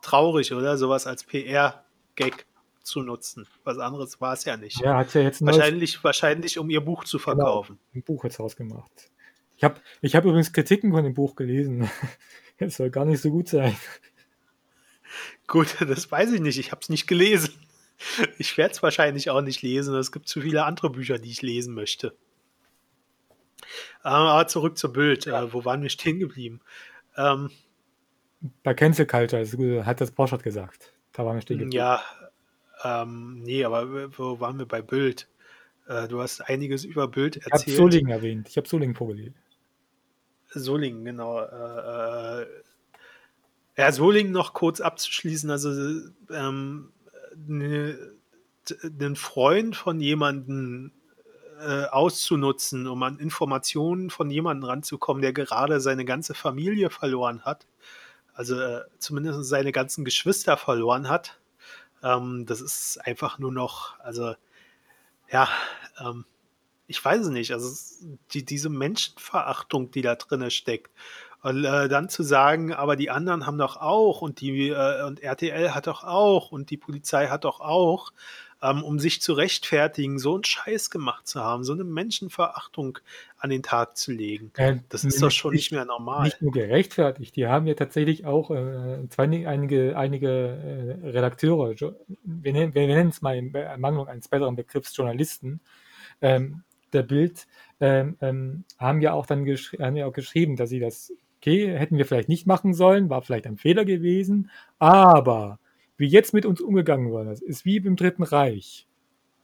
traurig, oder? Sowas als PR-Gag zu nutzen. Was anderes war es ja nicht. Ja, hat ja jetzt wahrscheinlich, neues... wahrscheinlich, um ihr Buch zu genau, verkaufen. Genau, ein Buch jetzt rausgemacht. Ich habe ich hab übrigens Kritiken von dem Buch gelesen. <laughs> Es soll gar nicht so gut sein. Gut, das weiß ich nicht. Ich habe es nicht gelesen. Ich werde es wahrscheinlich auch nicht lesen. Es gibt zu viele andere Bücher, die ich lesen möchte. Aber zurück zur Bild. Ja. Äh, wo waren wir stehen geblieben? Ähm, Bei Cancel Culture, hat das Porsche gesagt. Da waren wir stehen geblieben. Ja, ähm, nee, aber wo waren wir bei Bild? Äh, du hast einiges über Bild erzählt. Ich habe Solingen erwähnt. Ich habe Solingen vorgelesen. Solingen, genau. Äh, äh, ja, Solingen noch kurz abzuschließen. Also, ähm, ne, einen Freund von jemandem äh, auszunutzen, um an Informationen von jemandem ranzukommen, der gerade seine ganze Familie verloren hat. Also äh, zumindest seine ganzen Geschwister verloren hat ähm, das ist einfach nur noch, also ja, ähm, ich weiß es nicht, also die, diese Menschenverachtung, die da drin steckt. Und äh, dann zu sagen, aber die anderen haben doch auch und die äh, und RTL hat doch auch und die Polizei hat doch auch, ähm, um sich zu rechtfertigen, so einen Scheiß gemacht zu haben, so eine Menschenverachtung an den Tag zu legen. Äh, das ist doch schon nicht mehr normal. Nicht nur gerechtfertigt, die haben ja tatsächlich auch äh, zwei, einige, einige äh, Redakteure, wir nennen, wir nennen es mal in Ermangelung eines besseren Begriffs Journalisten, ähm, der Bild, ähm, ähm, haben ja auch dann haben ja auch geschrieben, dass sie das, okay, hätten wir vielleicht nicht machen sollen, war vielleicht ein Fehler gewesen, aber wie jetzt mit uns umgegangen worden ist, ist wie im Dritten Reich.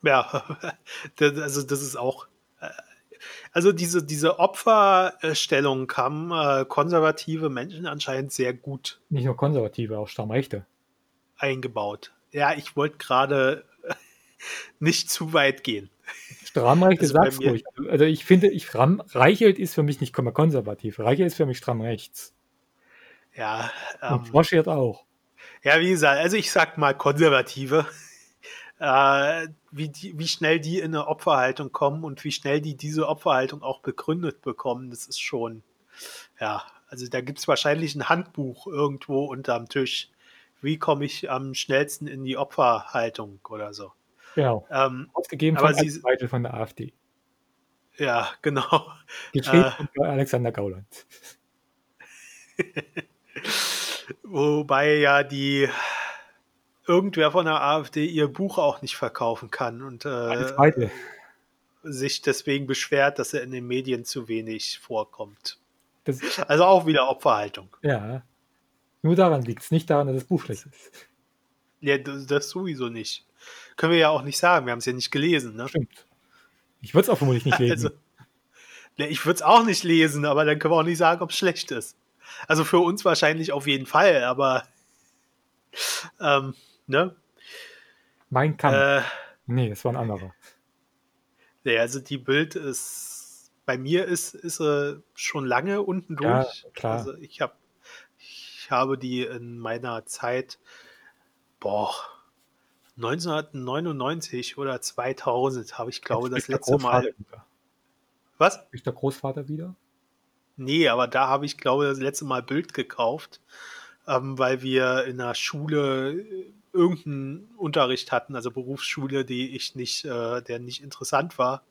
Ja, <laughs> also das ist auch, äh, also diese, diese Opferstellung haben äh, konservative Menschen anscheinend sehr gut. Nicht nur konservative, auch Stammrechte. Eingebaut. Ja, ich wollte gerade <laughs> nicht zu weit gehen. Strammrechte also sag's ruhig. Also ich finde, ich, Reichelt ist für mich nicht konservativ. Reichelt ist für mich stramm rechts. Ja. Ähm, Und Froschert auch. Ja, wie gesagt, also ich sag mal Konservative. <laughs> Äh, wie, die, wie schnell die in eine Opferhaltung kommen und wie schnell die diese Opferhaltung auch begründet bekommen, das ist schon, ja, also da gibt es wahrscheinlich ein Handbuch irgendwo unterm Tisch. Wie komme ich am schnellsten in die Opferhaltung oder so? Genau. Ähm, Ausgegeben von sie, von der AfD. Ja, genau. Geschrieben äh, von Alexander Gauland. <laughs> Wobei ja die irgendwer von der AfD ihr Buch auch nicht verkaufen kann und äh, sich deswegen beschwert, dass er in den Medien zu wenig vorkommt. Das, also auch wieder Opferhaltung. Ja. Nur daran liegt es, nicht daran, dass das Buch schlecht ist. Ja, das, das sowieso nicht. Können wir ja auch nicht sagen, wir haben es ja nicht gelesen. Ne? Stimmt. Ich würde es auch vermutlich nicht lesen. Also, ne, ich würde es auch nicht lesen, aber dann können wir auch nicht sagen, ob es schlecht ist. Also für uns wahrscheinlich auf jeden Fall, aber ähm, ne? Mein Kampf. Äh, nee, das war ein anderer. Ja, also die Bild ist, bei mir ist, ist sie schon lange unten durch. Ja, klar. Also ich habe ich habe die in meiner Zeit, boah, 1999 oder 2000 habe ich glaube das letzte Mal. Wieder. Was? Ist der Großvater wieder? Nee, aber da habe ich glaube das letzte Mal Bild gekauft, ähm, weil wir in der Schule äh, irgendeinen Unterricht hatten, also Berufsschule, die ich nicht, äh, der nicht interessant war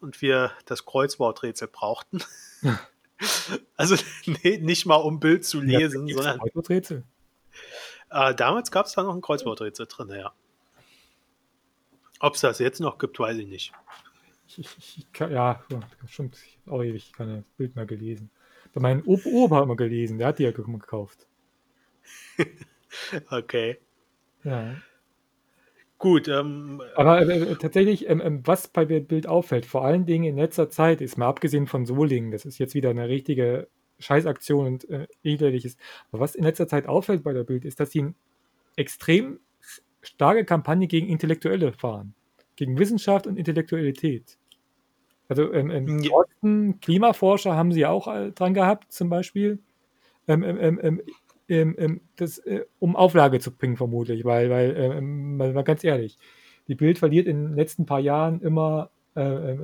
und wir das Kreuzworträtsel brauchten. <laughs> also nee, nicht mal um Bild zu lesen, ja, sondern Kreuzworträtsel. Äh, damals gab es da noch ein Kreuzworträtsel drin, ja. Ob es das jetzt noch gibt, weiß ich nicht. Ich, ich, ich kann, ja, stimmt. Ich habe auch ewig keine Bild mehr gelesen. Bei meinem Opa haben wir gelesen, der hat die ja gekauft. <laughs> okay. Ja. Gut. Ähm, Aber äh, äh, tatsächlich, ähm, ähm, was bei Bild auffällt, vor allen Dingen in letzter Zeit, ist mal abgesehen von Solingen, das ist jetzt wieder eine richtige Scheißaktion und äh, elendiges. Aber was in letzter Zeit auffällt bei der Bild, ist, dass sie eine extrem starke Kampagne gegen Intellektuelle fahren. Gegen Wissenschaft und Intellektualität. Also ähm, ähm, ja. Klimaforscher haben sie auch äh, dran gehabt, zum Beispiel. Ähm, ähm, ähm, ähm ähm, ähm, das, äh, um Auflage zu bringen, vermutlich, weil, weil ähm, mal, mal, ganz ehrlich, die Bild verliert in den letzten paar Jahren immer äh,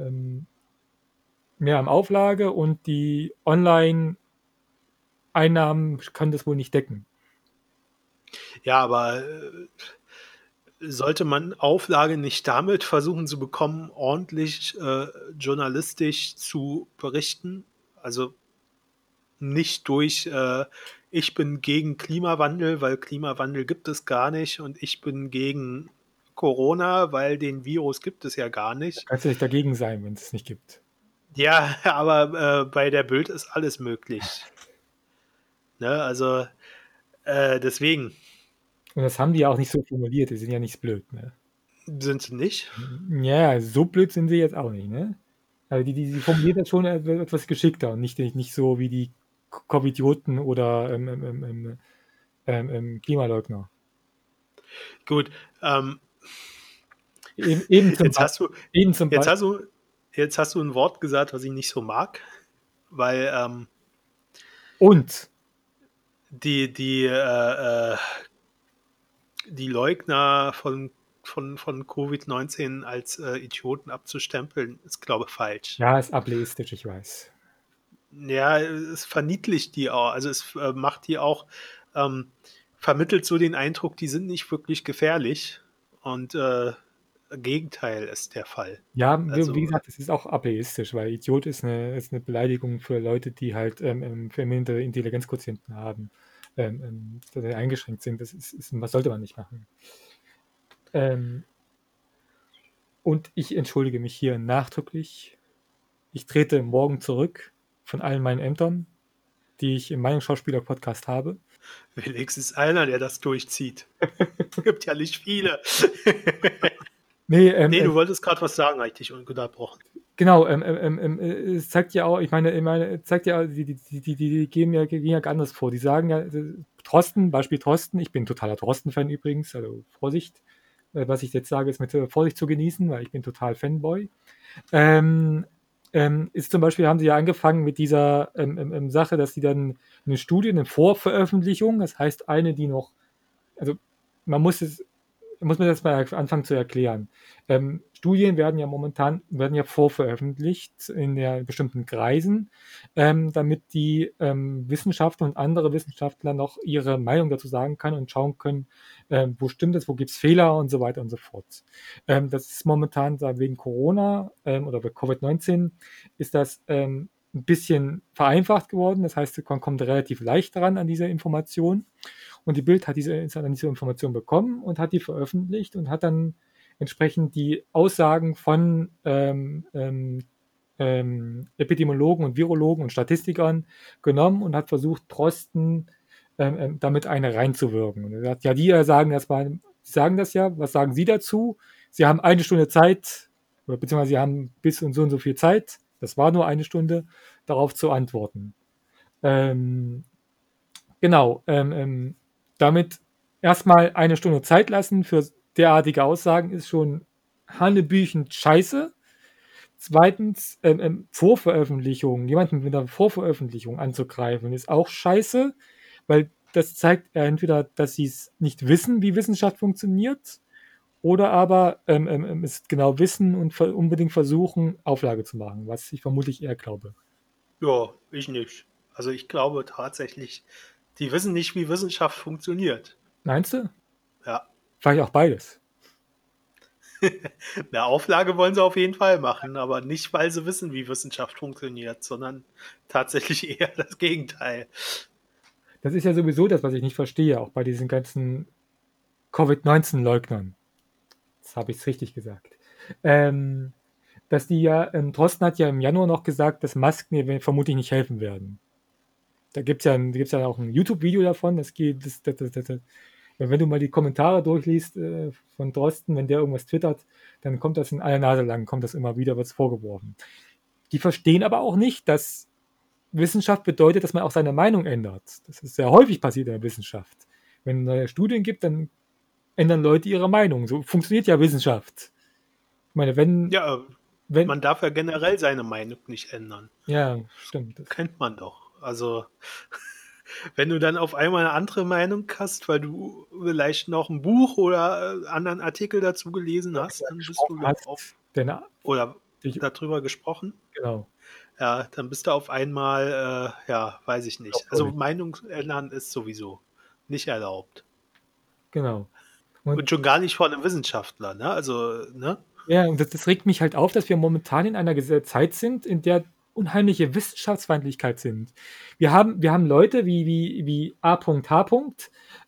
mehr an Auflage und die Online-Einnahmen können das wohl nicht decken. Ja, aber äh, sollte man Auflage nicht damit versuchen zu bekommen, ordentlich äh, journalistisch zu berichten? Also nicht durch äh, ich bin gegen Klimawandel, weil Klimawandel gibt es gar nicht und ich bin gegen Corona, weil den Virus gibt es ja gar nicht. Da kannst du nicht dagegen sein, wenn es es nicht gibt. Ja, <laughs> aber äh, bei der Bild ist alles möglich. <laughs> ne, also äh, deswegen. Und das haben die ja auch nicht so formuliert, die sind ja nicht blöd, ne? Sind sie nicht? Ja, so blöd sind sie jetzt auch nicht, ne? Also die, die, die formuliert das schon etwas geschickter und nicht, nicht so wie die Covidioten oder ähm, ähm, ähm, Klimaleugner. Gut. Ähm, eben, eben, zum jetzt, hast du, eben zum jetzt, hast du, jetzt hast du ein Wort gesagt, was ich nicht so mag, weil ähm, und die, die, äh, äh, die Leugner von, von, von Covid-19 als äh, Idioten abzustempeln, ist, glaube ich, falsch. Ja, ist ableistisch, ich weiß. Ja, es verniedlicht die auch. Also es äh, macht die auch, ähm, vermittelt so den Eindruck, die sind nicht wirklich gefährlich. Und äh, Gegenteil ist der Fall. Ja, also, wie gesagt, es ist auch ableistisch, weil Idiot ist eine, ist eine Beleidigung für Leute, die halt ähm, ähm verminderte Intelligenzquotienten haben, ähm, ähm, eingeschränkt sind. Das ist, ist, was sollte man nicht machen. Ähm, und ich entschuldige mich hier nachdrücklich. Ich trete morgen zurück von allen meinen Ämtern, die ich im Meinungsschauspieler-Podcast habe. Wenigstens einer, der das durchzieht. Es <laughs> gibt ja nicht viele. <laughs> Nee, ähm, nee du äh, wolltest gerade was sagen, eigentlich unterbrochen. Genau, ähm, ähm, ähm, äh, es zeigt ja auch, ich meine, ich meine, zeigt ja, die, die, die, die, gehen ja, gehen ja anders vor. Die sagen ja, Trosten, Beispiel Trosten, ich bin totaler Trosten-Fan übrigens, also Vorsicht, was ich jetzt sage, ist mit Vorsicht zu genießen, weil ich bin total Fanboy. Ähm, ähm, ist zum Beispiel, haben sie ja angefangen mit dieser ähm, ähm, ähm, Sache, dass sie dann eine Studie, eine Vorveröffentlichung, das heißt eine, die noch, also man muss es muss man das mal anfangen zu erklären. Ähm, Studien werden ja momentan werden ja vorveröffentlicht in der bestimmten Kreisen, ähm, damit die ähm, Wissenschaftler und andere Wissenschaftler noch ihre Meinung dazu sagen können und schauen können, ähm, wo stimmt es, wo gibt es Fehler und so weiter und so fort. Ähm, das ist momentan wegen Corona ähm, oder bei Covid-19 ist das ein bisschen vereinfacht geworden. Das heißt, man kommt relativ leicht daran an diese Information. Und die Bild hat diese, diese Information bekommen und hat die veröffentlicht und hat dann entsprechend die Aussagen von ähm, ähm, ähm, Epidemiologen und Virologen und Statistikern genommen und hat versucht, Trosten ähm, ähm, damit eine reinzuwirken. Und er sagt, ja, die sagen das, war, sagen das ja, was sagen Sie dazu? Sie haben eine Stunde Zeit, beziehungsweise Sie haben bis und so und so viel Zeit, das war nur eine Stunde, darauf zu antworten. Ähm, genau, ähm, ähm, damit erstmal eine Stunde Zeit lassen für derartige Aussagen ist schon Hannebüchen scheiße. Zweitens, ähm, ähm, Vorveröffentlichung, jemanden mit einer Vorveröffentlichung anzugreifen, ist auch scheiße, weil das zeigt entweder, dass sie es nicht wissen, wie Wissenschaft funktioniert, oder aber ähm, ähm, ähm es genau wissen und unbedingt versuchen, Auflage zu machen, was ich vermutlich eher glaube. Ja, ich nicht. Also ich glaube tatsächlich, die wissen nicht, wie Wissenschaft funktioniert. Meinst du? Ja. Vielleicht auch beides. <laughs> Eine Auflage wollen sie auf jeden Fall machen, aber nicht, weil sie wissen, wie Wissenschaft funktioniert, sondern tatsächlich <laughs> eher das Gegenteil. Das ist ja sowieso das, was ich nicht verstehe, auch bei diesen ganzen Covid-19-Leugnern. Das habe ich es richtig gesagt. Ähm, dass die ja, ähm, Drosten hat ja im Januar noch gesagt, dass Masken vermutlich nicht helfen werden. Da gibt es ja, gibt's ja auch ein YouTube-Video davon. Das geht, das, das, das, wenn du mal die Kommentare durchliest äh, von Drosten, wenn der irgendwas twittert, dann kommt das in einer Nase lang, kommt das immer wieder, wird es vorgeworfen. Die verstehen aber auch nicht, dass Wissenschaft bedeutet, dass man auch seine Meinung ändert. Das ist sehr häufig passiert in der Wissenschaft. Wenn es neue Studien gibt, dann ändern Leute ihre Meinung. So funktioniert ja Wissenschaft. Ich meine, wenn. Ja, wenn, man darf ja generell seine Meinung nicht ändern. Ja, stimmt. Das kennt man doch. Also, <laughs> wenn du dann auf einmal eine andere Meinung hast, weil du vielleicht noch ein Buch oder äh, anderen Artikel dazu gelesen hast, dann bist du auf oder ich, darüber gesprochen. Genau. Ja, dann bist du auf einmal, äh, ja, weiß ich nicht. Also Meinung ändern ist sowieso nicht erlaubt. Genau. Und, und schon gar nicht von einem Wissenschaftler, ne? Also, ne? Ja, und das, das, regt mich halt auf, dass wir momentan in einer Zeit sind, in der unheimliche Wissenschaftsfeindlichkeit sind. Wir haben, wir haben Leute wie, wie, wie A.H.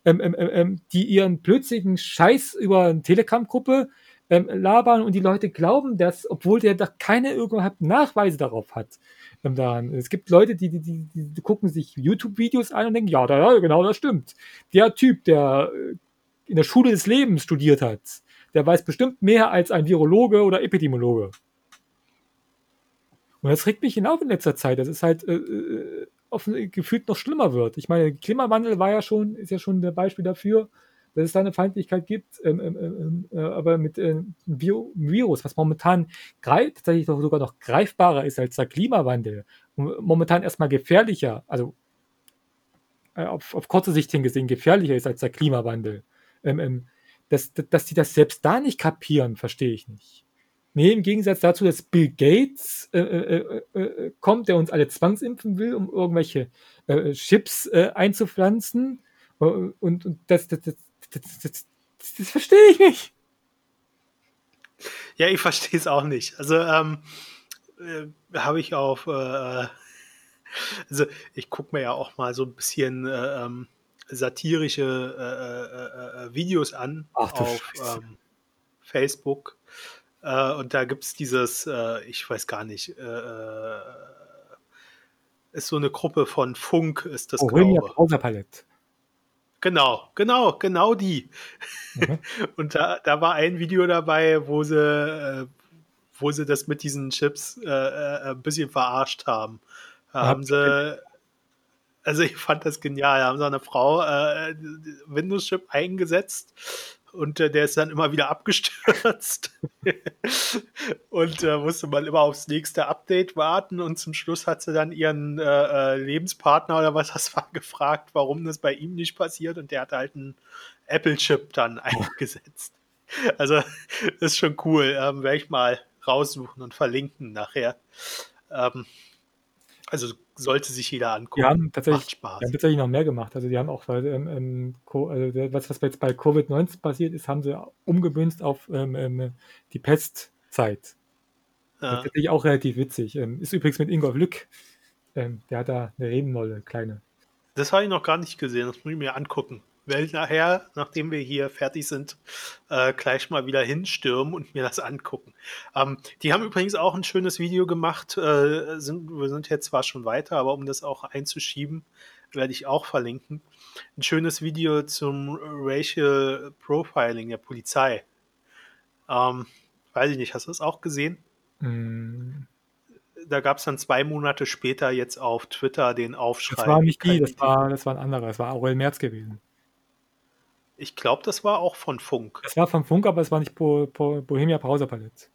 Ähm, ähm, ähm, die ihren blödsinnigen Scheiß über eine Telegram-Gruppe ähm, labern und die Leute glauben das, obwohl der da keine überhaupt Nachweise darauf hat. Ähm, daran. Es gibt Leute, die, die, die, die gucken sich YouTube-Videos an und denken, ja, da, ja, genau, das stimmt. Der Typ, der äh, in der Schule des Lebens studiert hat, der weiß bestimmt mehr als ein Virologe oder Epidemiologe. Und das regt mich hinauf in letzter Zeit, dass es halt äh, äh offen, gefühlt noch schlimmer wird. Ich meine, Klimawandel war ja schon, ist ja schon ein Beispiel dafür, dass es da eine Feindlichkeit gibt, ähm, ähm, ähm, ähm äh, aber mit äh, einem Virus, was momentan tatsächlich sogar noch greifbarer ist als der Klimawandel, momentan erstmal gefährlicher, also äh, auf, auf kurze Sicht hingesehen gefährlicher ist als der Klimawandel. Ähm, ähm, dass, dass die das selbst da nicht kapieren, verstehe ich nicht. Nee, im Gegensatz dazu, dass Bill Gates äh, äh, äh, äh, kommt, der uns alle zwangsimpfen will, um irgendwelche äh, Chips äh, einzupflanzen. Und, und das, das, das, das, das verstehe ich nicht. Ja, ich verstehe es auch nicht. Also ähm, habe ich auf, also ich gucke mir ja auch mal so ein bisschen ähm, satirische Videos an Ach, auf ähm, Facebook äh, und da gibt es dieses, äh, ich weiß gar nicht, äh, äh, ist so eine Gruppe von Funk, ist das, oh, glaube ich. Genau, genau, genau die. Mhm. <laughs> Und da, da war ein Video dabei, wo sie, äh, wo sie das mit diesen Chips äh, ein bisschen verarscht haben. Da haben sie, also ich fand das genial, da haben sie eine Frau äh, Windows-Chip eingesetzt und äh, der ist dann immer wieder abgestürzt. <laughs> und äh, musste man immer aufs nächste Update warten und zum Schluss hat sie dann ihren äh, äh Lebenspartner oder was das war gefragt, warum das bei ihm nicht passiert und der hat halt einen Apple-Chip dann eingesetzt. Also das <laughs> ist schon cool. Ähm, Werde ich mal raussuchen und verlinken nachher. Ähm, also sollte sich jeder angucken. Die haben tatsächlich, Macht Spaß. Die haben tatsächlich noch mehr gemacht. Also die haben auch, weil, ähm, ähm also was, was jetzt bei Covid-19 passiert ist, haben sie umgemünzt auf ähm, ähm die Pestzeit. Ja. Das ist natürlich auch relativ witzig. Ähm, ist übrigens mit Ingolf Lück. Der hat da eine Redenmolle, kleine. Das habe ich noch gar nicht gesehen. Das muss ich mir angucken werde nachher, nachdem wir hier fertig sind, äh, gleich mal wieder hinstürmen und mir das angucken. Ähm, die haben übrigens auch ein schönes Video gemacht. Äh, sind, wir sind jetzt zwar schon weiter, aber um das auch einzuschieben, werde ich auch verlinken. Ein schönes Video zum Racial Profiling der Polizei. Ähm, weiß ich nicht, hast du das auch gesehen? Mm. Da gab es dann zwei Monate später jetzt auf Twitter den Aufschrei. Das war nicht die, das war, das war ein anderer, das war Aurel Merz gewesen. Ich glaube, das war auch von Funk. Das war von Funk, aber es war nicht Bo Bo Bohemia Browser Palette.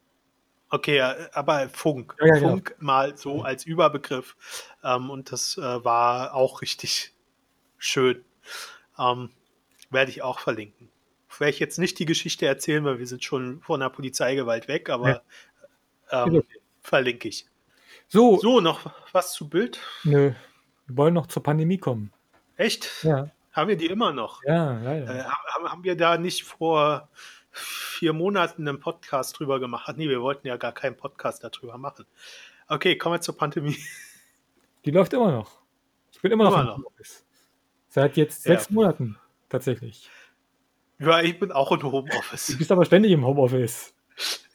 Okay, aber Funk. Ja, ja, genau. Funk genau. mal so als Überbegriff. Ähm, und das äh, war auch richtig schön. Ähm, Werde ich auch verlinken. Werde ich jetzt nicht die Geschichte erzählen, weil wir sind schon von der Polizeigewalt weg, aber ja. ähm, verlinke ich. So. So, noch was zu Bild? Nö. Wir wollen noch zur Pandemie kommen. Echt? Ja. Haben wir die immer noch? Ja, leider. Äh, haben, haben wir da nicht vor vier Monaten einen Podcast drüber gemacht? Nee, wir wollten ja gar keinen Podcast darüber machen. Okay, kommen wir zur Pandemie. <laughs> Die läuft immer noch. Ich bin immer noch immer im Homeoffice. Seit jetzt sechs ja. Monaten tatsächlich. Ja, ich bin auch im Homeoffice. Du bist aber ständig im Homeoffice. <laughs>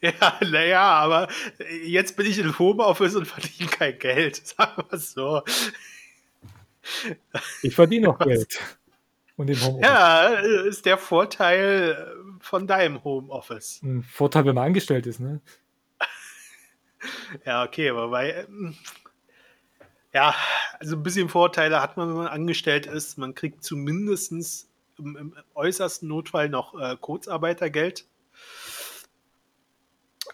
Ja, naja, aber jetzt bin ich im Homeoffice und verdiene kein Geld. <laughs> Sagen wir es so. Ich verdiene noch Geld. Und im Homeoffice. Ja, ist der Vorteil von deinem Homeoffice. Ein Vorteil, wenn man angestellt ist, ne? ja, okay, aber bei. Ähm, ja, also ein bisschen Vorteile hat man, wenn man angestellt ist. Man kriegt zumindest im, im äußersten Notfall noch äh, Kurzarbeitergeld.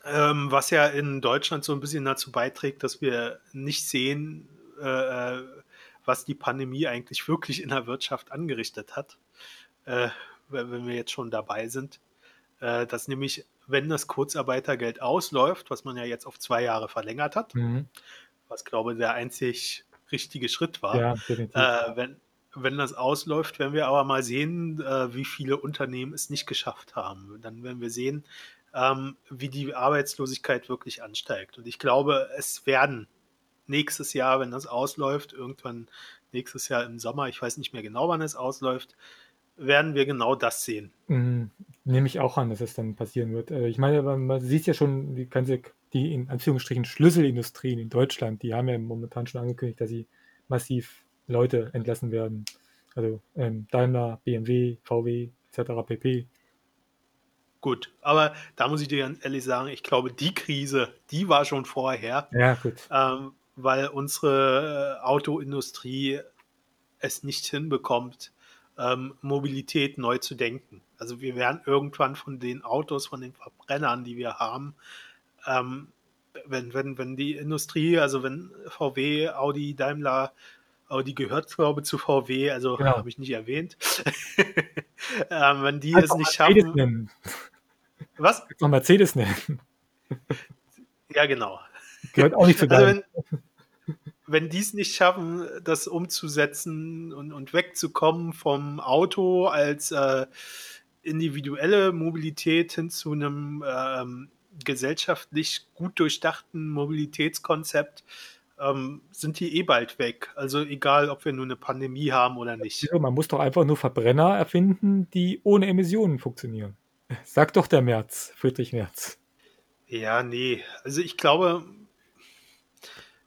Ähm, was ja in Deutschland so ein bisschen dazu beiträgt, dass wir nicht sehen, äh, äh was die Pandemie eigentlich wirklich in der Wirtschaft angerichtet hat, äh, wenn wir jetzt schon dabei sind. Äh, dass nämlich, wenn das Kurzarbeitergeld ausläuft, was man ja jetzt auf zwei Jahre verlängert hat, mhm. was glaube ich der einzig richtige Schritt war, ja, äh, wenn, wenn das ausläuft, werden wir aber mal sehen, äh, wie viele Unternehmen es nicht geschafft haben. Dann werden wir sehen, ähm, wie die Arbeitslosigkeit wirklich ansteigt. Und ich glaube, es werden nächstes Jahr, wenn das ausläuft, irgendwann nächstes Jahr im Sommer, ich weiß nicht mehr genau, wann es ausläuft, werden wir genau das sehen. Mhm. Nehme ich auch an, dass es dann passieren wird. Äh, ich meine, man sieht ja schon, die ganze, die in Anführungsstrichen Schlüsselindustrien in Deutschland, die haben ja momentan schon angekündigt, dass sie massiv Leute entlassen werden. Also ähm, Daimler, BMW, VW etc. pp. Gut, aber da muss ich dir ganz ehrlich sagen, ich glaube, die Krise, die war schon vorher. Ja, gut. Ähm, weil unsere äh, Autoindustrie es nicht hinbekommt, ähm, Mobilität neu zu denken. Also wir werden irgendwann von den Autos, von den Verbrennern, die wir haben, ähm, wenn, wenn, wenn die Industrie, also wenn VW, Audi, Daimler, Audi gehört, glaube ich, zu VW, also genau. habe ich nicht erwähnt, <laughs> ähm, wenn die es nicht Mercedes schaffen. Nennen. Was? Noch Mercedes nennen. Ja, genau. Gehört auch nicht zu also wenn, wenn die es nicht schaffen, das umzusetzen und, und wegzukommen vom Auto als äh, individuelle Mobilität hin zu einem ähm, gesellschaftlich gut durchdachten Mobilitätskonzept, ähm, sind die eh bald weg. Also egal, ob wir nur eine Pandemie haben oder nicht. Ja, man muss doch einfach nur Verbrenner erfinden, die ohne Emissionen funktionieren. Sagt doch der März, Friedrich Merz. Ja, nee. Also ich glaube,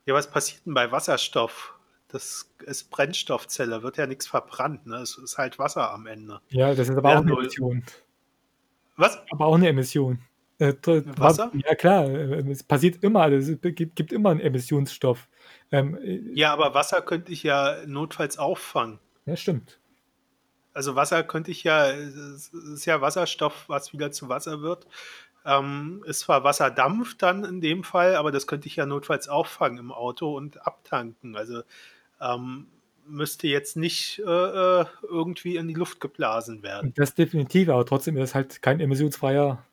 ja, was passiert denn bei Wasserstoff? Das ist Brennstoffzelle, wird ja nichts verbrannt. Ne? Es ist halt Wasser am Ende. Ja, das ist aber ja, auch eine Emission. Was? Aber auch eine Emission. Äh, Wasser? Ja, klar. Äh, es passiert immer. Also es gibt, gibt immer einen Emissionsstoff. Ähm, äh, ja, aber Wasser könnte ich ja notfalls auffangen. Ja, stimmt. Also Wasser könnte ich ja, es ist ja Wasserstoff, was wieder zu Wasser wird. Ähm, ist zwar Wasserdampf dann in dem Fall, aber das könnte ich ja notfalls auffangen im Auto und abtanken. Also ähm, müsste jetzt nicht äh, äh irgendwie in die Luft geblasen werden. Das definitiv, aber trotzdem ist es halt kein emissionsfreier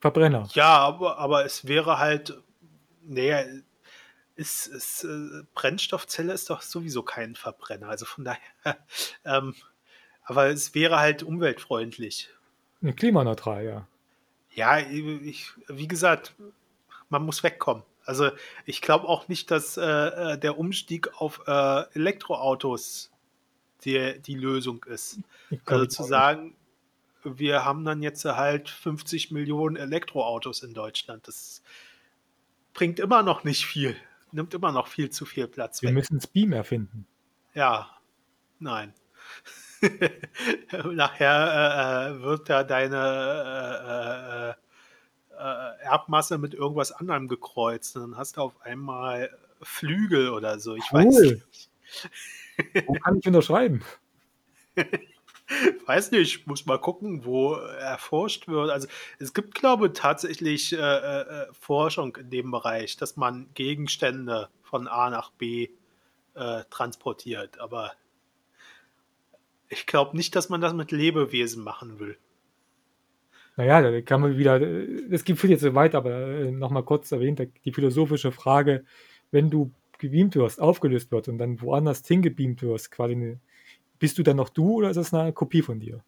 Verbrenner. Ja, aber, aber es wäre halt, naja, ist, ist, äh, Brennstoffzelle ist doch sowieso kein Verbrenner. Also von daher, <laughs> ähm, aber es wäre halt umweltfreundlich. Klimaneutral, ja. Ja, ich, wie gesagt, man muss wegkommen. Also ich glaube auch nicht, dass äh, äh, der Umstieg auf äh, Elektroautos die, die Lösung ist. Also zu sagen, wir haben dann jetzt halt 50 Millionen Elektroautos in Deutschland, das bringt immer noch nicht viel, nimmt immer noch viel zu viel Platz. Wir weg. müssen Beam erfinden. Ja, nein. <laughs> Nachher äh, äh, wird da deine äh, äh, äh, Erbmasse mit irgendwas anderem gekreuzt und dann hast du auf einmal Flügel oder so. Ich cool. weiß nicht. Wo kann ich unterschreiben? <laughs> weiß nicht, muss mal gucken, wo erforscht wird. Also es gibt, glaube ich, tatsächlich äh, äh, Forschung in dem Bereich, dass man Gegenstände von A nach B äh, transportiert. Aber ich glaube nicht, dass man das mit Lebewesen machen will. Naja, da kann man wieder, das geht jetzt so weit, aber äh, nochmal kurz erwähnt, die philosophische Frage, wenn du gebeamt wirst, aufgelöst wird und dann woanders hingebeamt wirst, quasi eine, bist du dann noch du oder ist das eine Kopie von dir?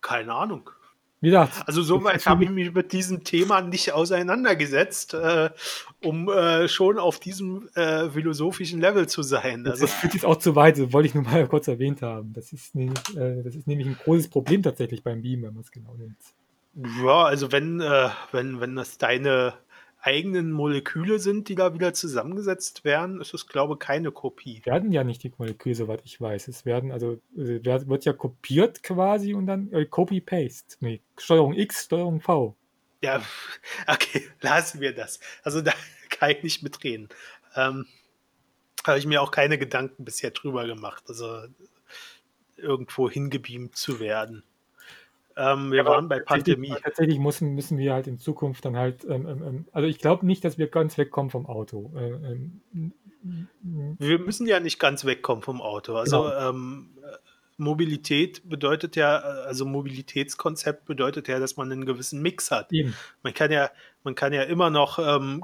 Keine Ahnung. Wie gesagt, also soweit habe ich mich mit diesem Thema nicht auseinandergesetzt, äh, um äh, schon auf diesem äh, philosophischen Level zu sein. Also, das führt jetzt auch zu weit, das wollte ich nur mal <laughs> kurz erwähnt haben. Das ist, nämlich, äh, das ist nämlich ein großes Problem tatsächlich beim Beam, wenn man es genau nimmt. Ja, also wenn, äh, wenn, wenn das deine eigenen Moleküle sind, die da wieder zusammengesetzt werden, ist es, glaube ich, keine Kopie. Werden ja nicht die Moleküle, soweit ich weiß. Es werden, also wird ja kopiert quasi und dann äh, Copy-Paste. Nee, Steuerung X, Steuerung V. Ja, <laughs> okay, lassen wir das. Also <laughs> da kann ich nicht mitreden. Ähm, habe ich mir auch keine Gedanken bisher drüber gemacht, also irgendwo hingebeamt zu werden. Ähm, wir waren bei Pandemie. Tatsächlich müssen, müssen wir halt in Zukunft dann halt, ähm, ähm, ähm also ich glaube nicht, dass wir ganz wegkommen vom Auto. Äh, ähm, wir müssen ja nicht ganz wegkommen vom Auto. Also genau. Ähm, Mobilität bedeutet ja, also Mobilitätskonzept bedeutet ja, dass man einen gewissen Mix hat. Eben. Man kann ja, man kann ja immer noch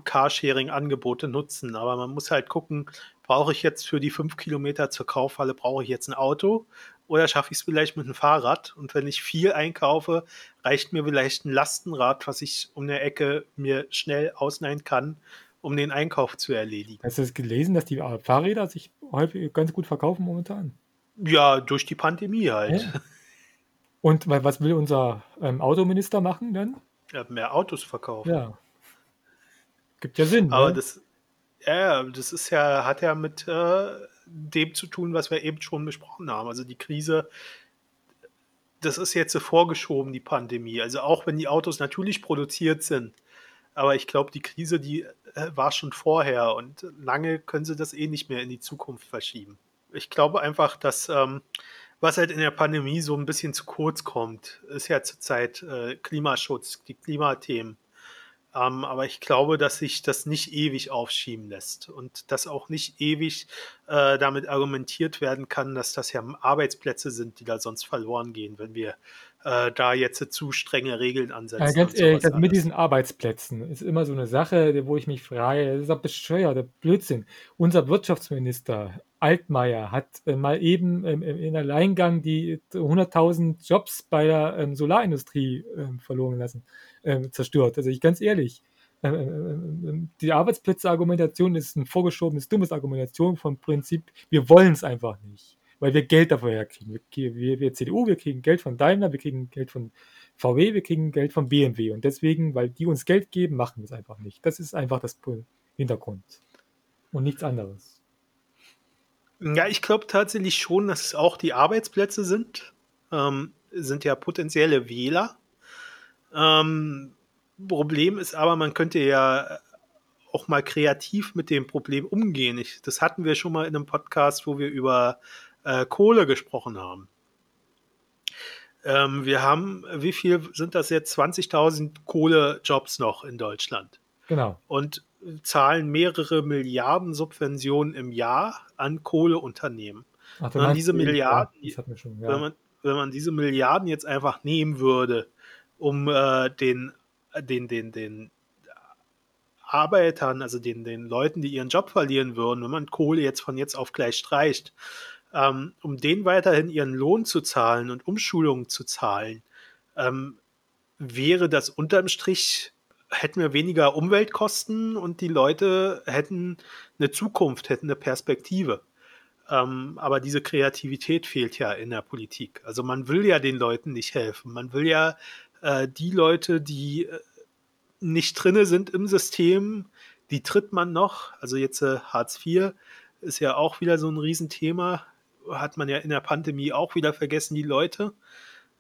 Carsharing-Angebote nutzen, aber man muss halt gucken, brauche ich jetzt für die fünf Kilometer zur Kaufhalle, brauche ich jetzt ein Auto oder schaffe ich es vielleicht mit einem Fahrrad? Und wenn ich viel einkaufe, reicht mir vielleicht ein Lastenrad, was ich um eine Ecke mir schnell ausleihen kann, um den Einkauf zu erledigen. Hast du es gelesen, dass die Fahrräder sich häufig ganz gut verkaufen momentan? Ja, durch die Pandemie halt. Ja. Und was will unser ähm, Autominister machen dann? Ja, mehr Autos verkaufen. Ja. Gibt ja Sinn. Aber ne? das, ja, das ist ja, hat ja mit äh, dem zu tun, was wir eben schon besprochen haben. Also die Krise, das ist jetzt so vorgeschoben, die Pandemie. Also auch wenn die Autos natürlich produziert sind, aber ich glaube, die Krise, die äh, war schon vorher und lange können sie das eh nicht mehr in die Zukunft verschieben. Ich glaube einfach, dass ähm, was halt in der Pandemie so ein bisschen zu kurz kommt, ist ja zurzeit äh, Klimaschutz, die Klimathemen. Ähm, aber ich glaube, dass sich das nicht ewig aufschieben lässt und dass auch nicht ewig äh, damit argumentiert werden kann, dass das ja Arbeitsplätze sind, die da sonst verloren gehen, wenn wir äh, da jetzt zu strenge Regeln ansetzen. Ja, ganz ehrlich, mit diesen Arbeitsplätzen ist immer so eine Sache, wo ich mich frage, das ist doch bescheuerter Blödsinn. Unser Wirtschaftsminister Altmaier hat äh, mal eben ähm, in Alleingang die 100.000 Jobs bei der ähm, Solarindustrie ähm, verloren lassen äh, zerstört. Also ich ganz ehrlich, äh, äh, äh, die Arbeitsplätze-Argumentation ist ein vorgeschobenes, dummes Argumentation vom Prinzip, wir wollen es einfach nicht, weil wir Geld dafür herkriegen. Wir, wir, wir CDU, wir kriegen Geld von Daimler, wir kriegen Geld von VW, wir kriegen Geld von BMW und deswegen, weil die uns Geld geben, machen wir es einfach nicht. Das ist einfach das Hintergrund und nichts anderes. Ja, ich glaube tatsächlich schon, dass es auch die Arbeitsplätze sind. Ähm, sind ja potenzielle Wähler. Ähm, Problem ist aber, man könnte ja auch mal kreativ mit dem Problem umgehen. Ich, das hatten wir schon mal in einem Podcast, wo wir über äh, Kohle gesprochen haben. Ähm, wir haben, wie viel sind das jetzt? 20.000 Kohlejobs noch in Deutschland. Genau. Und zahlen mehrere Milliarden Subventionen im Jahr an Kohleunternehmen. Ach, wenn man diese Milliarden, ja, schon, ja. wenn, man, wenn man diese Milliarden jetzt einfach nehmen würde, um äh, den, den, den, den Arbeitern, also den, den Leuten, die ihren Job verlieren würden, wenn man Kohle jetzt von jetzt auf gleich streicht, ähm, um denen weiterhin ihren Lohn zu zahlen und Umschulungen zu zahlen, ähm, wäre das unterm Strich, hätten wir weniger Umweltkosten und die Leute hätten eine Zukunft, hätten eine Perspektive. Ähm, aber diese Kreativität fehlt ja in der Politik. Also man will ja den Leuten nicht helfen. Man will ja äh, die Leute, die äh, nicht drinne sind im System, die tritt man noch. Also jetzt äh, Hartz IV ist ja auch wieder so ein Riesenthema hat man ja in der Pandemie auch wieder vergessen, die Leute.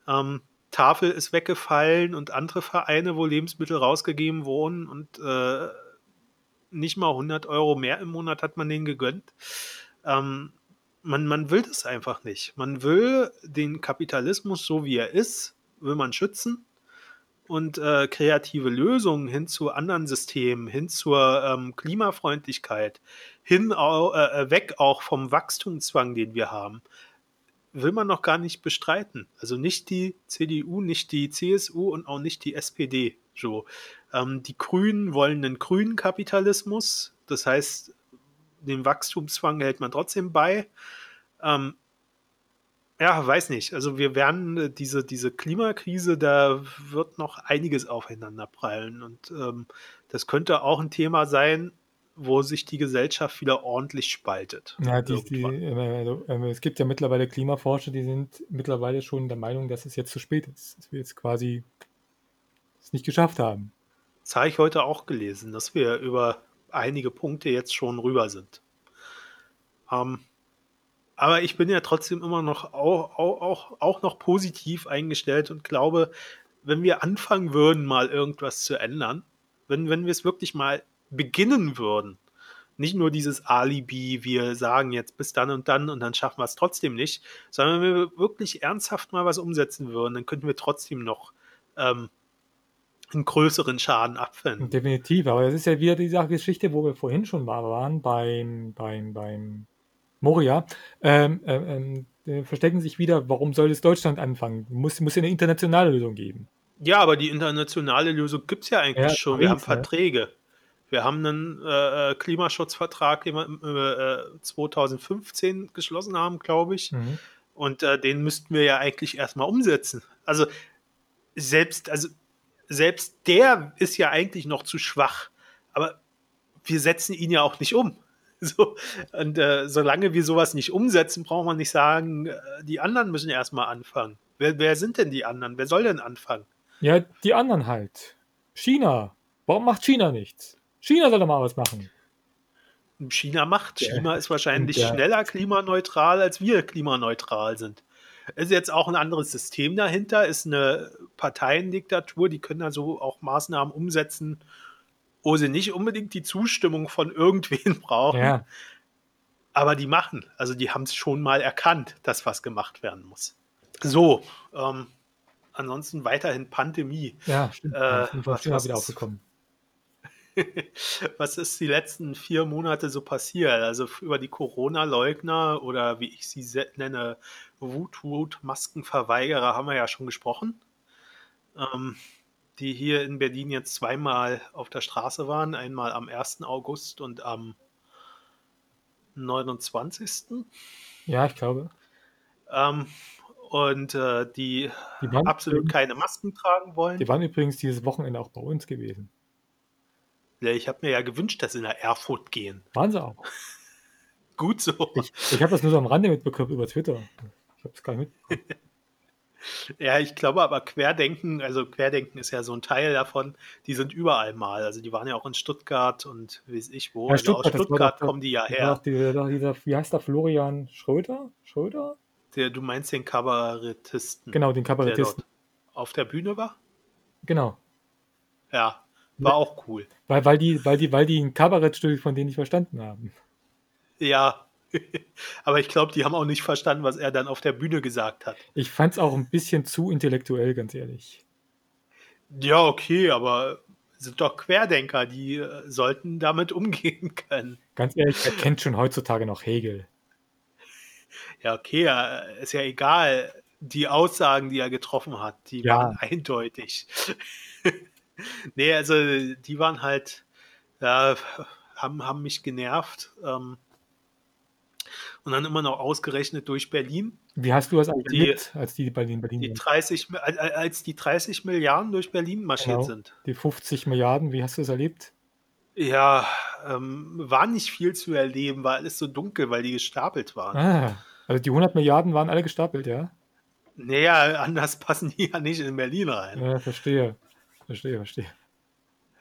Ähm, Tafel ist weggefallen und andere Vereine, wo Lebensmittel rausgegeben wurden und äh, nicht mal 100 Euro mehr im Monat hat man denen gegönnt. Ähm, man, man will das einfach nicht. Man will den Kapitalismus so wie er ist, will man schützen und äh, kreative Lösungen hin zu anderen Systemen, hin zur ähm, Klimafreundlichkeit, hin äh, äh, weg auch vom Wachstumszwang, den wir haben, will man noch gar nicht bestreiten. Also nicht die CDU, nicht die CSU und auch nicht die SPD. So. Ähm, die Grünen wollen einen grünen Kapitalismus, das heißt, den Wachstumszwang hält man trotzdem bei. Ähm, ja, weiß nicht. Also wir werden äh, diese, diese Klimakrise, da wird noch einiges aufeinander prallen. Und ähm, das könnte auch ein Thema sein, wo sich die Gesellschaft wieder ordentlich spaltet. Ja, die, die, also, es gibt ja mittlerweile Klimaforscher, die sind mittlerweile schon der Meinung, dass es jetzt zu spät ist. Dass wir jetzt quasi es nicht geschafft haben. Das habe ich heute auch gelesen, dass wir über einige Punkte jetzt schon rüber sind. Ähm, aber ich bin ja trotzdem immer noch auch, auch, auch noch positiv eingestellt und glaube, wenn wir anfangen würden, mal irgendwas zu ändern, wenn, wenn wir es wirklich mal beginnen würden, nicht nur dieses Alibi, wir sagen jetzt bis dann und dann und dann schaffen wir es trotzdem nicht, sondern wenn wir wirklich ernsthaft mal was umsetzen würden, dann könnten wir trotzdem noch ähm, einen größeren Schaden abwenden. Definitiv, aber das ist ja wieder diese Geschichte, wo wir vorhin schon waren, beim, beim, beim Moria, ähm, ähm, äh, verstecken sich wieder, warum soll es Deutschland anfangen? Muss, muss ja eine internationale Lösung geben. Ja, aber die internationale Lösung gibt es ja eigentlich ja, schon. Wir haben Verträge. Wir haben einen äh, äh Klimaschutzvertrag, den wir äh, 2015 geschlossen haben, glaube ich. Mhm. Und äh, den müssten wir ja eigentlich erstmal umsetzen. Also selbst, also selbst der ist ja eigentlich noch zu schwach. Aber wir setzen ihn ja auch nicht um. So, und äh, solange wir sowas nicht umsetzen, braucht man nicht sagen, äh, die anderen müssen erstmal anfangen. Wer, wer sind denn die anderen? Wer soll denn anfangen? Ja, die anderen halt. China. Warum macht China nichts? China soll doch mal was machen. China macht. Ja. China ist wahrscheinlich ja. schneller klimaneutral, als wir klimaneutral sind. Es ist jetzt auch ein anderes System dahinter, ist eine Parteiendiktatur, die können also auch Maßnahmen umsetzen, wo sie nicht unbedingt die Zustimmung von irgendwen <laughs> brauchen. Ja. Aber die machen. Also die haben es schon mal erkannt, dass was gemacht werden muss. So, ähm, ansonsten weiterhin Pandemie. Ja, stimmt. Äh, was, was wieder aufgekommen. <laughs> was ist die letzten vier Monate so passiert? Also über die Corona-Leugner oder wie ich sie nenne, Wut-Wut-Maskenverweigerer haben wir ja schon gesprochen. Ähm, die hier in Berlin jetzt zweimal auf der Straße waren. Einmal am 1. August und am 29. Ja, ich glaube. Ähm, und äh, die, die absolut übrigens, keine Masken tragen wollen. Die waren übrigens dieses Wochenende auch bei uns gewesen. Ja, ich habe mir ja gewünscht, dass sie nach Erfurt gehen. Waren sie auch. <laughs> Gut so. Ich, ich habe das nur so am Rande mitbekommen über Twitter. Ich habe es gar nicht mitbekommen. <laughs> Ja, ich glaube aber Querdenken, also Querdenken ist ja so ein Teil davon, die sind überall mal. Also die waren ja auch in Stuttgart und weiß ich wo. Ja, also Stuttgart, aus Stuttgart kommen die ja her. Die, dieser, wie heißt der Florian Schröder? Schröder? Der, du meinst den Kabarettisten. Genau, den Kabarettisten. Der auf der Bühne war? Genau. Ja, war auch cool. Weil, weil, die, weil, die, weil die ein Kabarettstück von denen nicht verstanden haben. Ja, <laughs> aber ich glaube, die haben auch nicht verstanden, was er dann auf der Bühne gesagt hat. Ich fand es auch ein bisschen zu intellektuell, ganz ehrlich. Ja, okay, aber sind doch Querdenker, die äh, sollten damit umgehen <laughs> können. Ganz ehrlich, er kennt schon heutzutage noch Hegel. Ja, okay, ist ja egal. Die Aussagen, die er getroffen hat, die ja. waren <laughs> eindeutig. nee, also die waren halt, ja, haben, haben mich genervt. Ähm, und dann immer noch ausgerechnet durch Berlin. Wie hast du das eigentlich die, erlebt, als die Berlin, Berlin die 30, als die 30 Milliarden durch Berlin marschiert genau. sind? Die 50 Milliarden, wie hast du das erlebt? Ja, ähm, war nicht viel zu erleben, war alles so dunkel, weil die gestapelt waren. Ah, also die 100 Milliarden waren alle gestapelt, ja? Naja, anders <laughs> passen die ja nicht in Berlin rein. Ja, verstehe. Verstehe, verstehe.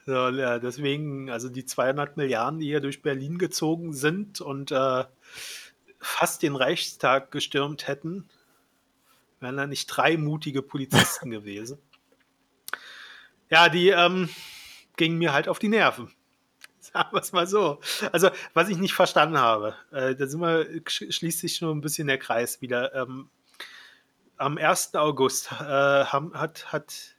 So, ja, deswegen, also die 200 Milliarden, die hier durch Berlin gezogen sind und äh, fast den Reichstag gestürmt hätten, wären da nicht drei mutige Polizisten <laughs> gewesen. Ja, die ähm, gingen mir halt auf die Nerven. <laughs> Sagen wir es mal so. Also, was ich nicht verstanden habe, äh, da sind wir, schließt sich nur ein bisschen der Kreis wieder. Ähm, am 1. August äh, haben, hat, hat,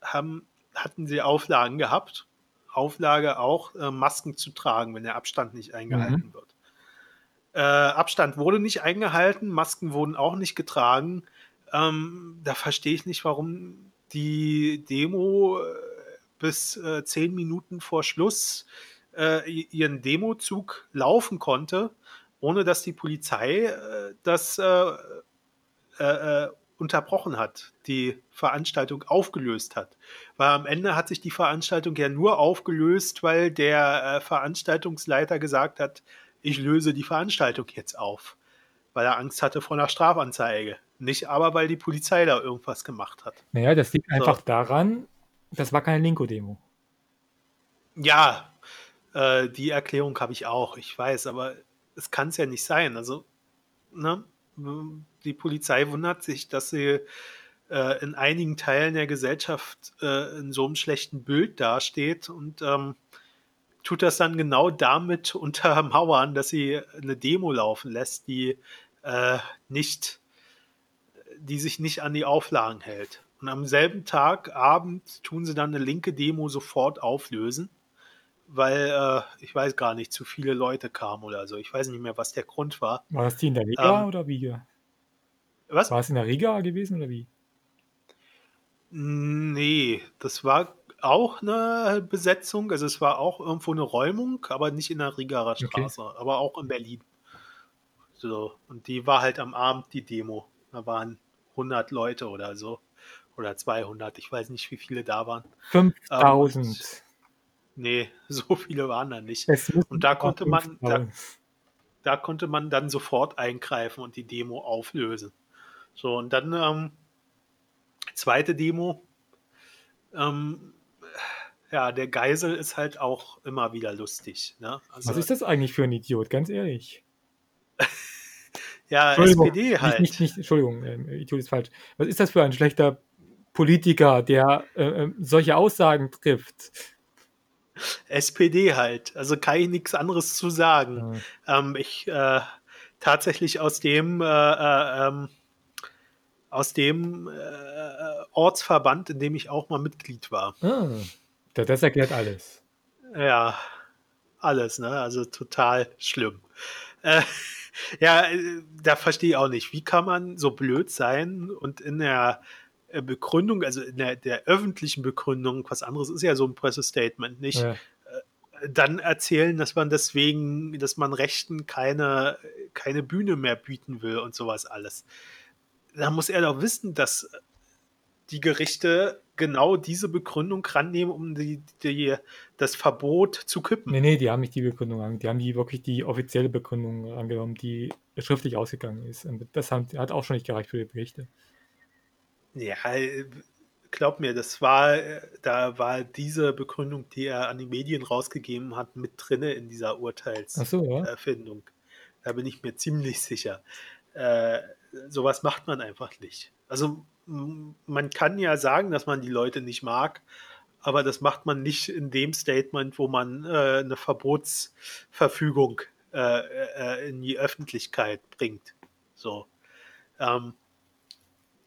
haben, hatten sie Auflagen gehabt. Auflage auch, äh, Masken zu tragen, wenn der Abstand nicht eingehalten mhm. wird. Äh, Abstand wurde nicht eingehalten, Masken wurden auch nicht getragen. Ähm, da verstehe ich nicht, warum die Demo äh, bis äh, zehn Minuten vor Schluss äh, ihren Demozug laufen konnte, ohne dass die Polizei äh, das äh, unterbrochen hat, die Veranstaltung aufgelöst hat. Weil am Ende hat sich die Veranstaltung ja nur aufgelöst, weil der Veranstaltungsleiter gesagt hat, ich löse die Veranstaltung jetzt auf, weil er Angst hatte vor einer Strafanzeige. Nicht aber, weil die Polizei da irgendwas gemacht hat. Naja, das liegt so. einfach daran, das war keine Linko-Demo. Ja, äh, die Erklärung habe ich auch, ich weiß, aber es kann es ja nicht sein. Also, ne, die Polizei wundert sich, dass sie äh, in einigen Teilen der Gesellschaft äh, in so einem schlechten Bild dasteht und ähm, tut das dann genau damit <laughs> untermauern, dass sie eine Demo laufen lässt, die äh, nicht, die sich nicht an die Auflagen hält. Und am selben Tag, Abend, tun sie dann eine linke Demo sofort auflösen, weil äh, ich weiß gar nicht, zu viele Leute kamen oder so. Ich weiß nicht mehr, was der Grund war. War das die in der Riga ähm, oder wie? Was? War es in der Riga gewesen oder wie? Nee, das war auch eine Besetzung. Also es war auch irgendwo eine Räumung, aber nicht in der Rigaer Straße, okay. aber auch in Berlin. So, und die war halt am Abend die Demo. Da waren 100 Leute oder so. Oder 200, ich weiß nicht, wie viele da waren. 5000. Ähm, nee, <laughs> so viele waren da nicht. Und da konnte man, da, da, konnte man dann sofort eingreifen und die Demo auflösen. So, und dann ähm, zweite Demo, ähm, ja, der Geisel ist halt auch immer wieder lustig. Ne? Also, Was ist das eigentlich für ein Idiot, ganz ehrlich? <laughs> ja, SPD halt. Nicht, nicht, nicht, Entschuldigung, äh, Idiot ist falsch. Was ist das für ein schlechter Politiker, der äh, äh solche Aussagen trifft? SPD halt. Also kann ich nichts anderes zu sagen. Ja. Ähm, ich äh, tatsächlich aus dem äh, äh ähm, aus dem Ortsverband, in dem ich auch mal Mitglied war. Ah. Das erklärt alles. Ja, alles, ne? Also total schlimm. Äh, ja, da verstehe ich auch nicht. Wie kann man so blöd sein und in der äh, Begründung, also in der, der öffentlichen Begründung, was anderes ist ja so ein Pressestatement nicht, ja. Äh, dann erzählen, dass man deswegen, dass man Rechten keine, keine Bühne mehr bieten will und sowas alles. Da muss er doch wissen, dass die Gerichte genau diese Begründung rannehmen, um die, die, das Verbot zu kippen. Nee, nee, die haben nicht die Begründung angenommen. Die haben die wirklich die offizielle Begründung angenommen, die schriftlich ausgegangen ist. Und das hat auch schon nicht gereicht für die Berichte. Ja, glaub mir, das war, da war diese Begründung, die er an die Medien rausgegeben hat, mit drinne in dieser Urteilserfindung. So, ja. Da bin ich mir ziemlich sicher. Äh, sowas macht man einfach nicht. Also man kann ja sagen, dass man die Leute nicht mag, aber das macht man nicht in dem Statement, wo man äh, eine Verbotsverfügung äh, äh, in die Öffentlichkeit bringt. So. Ähm,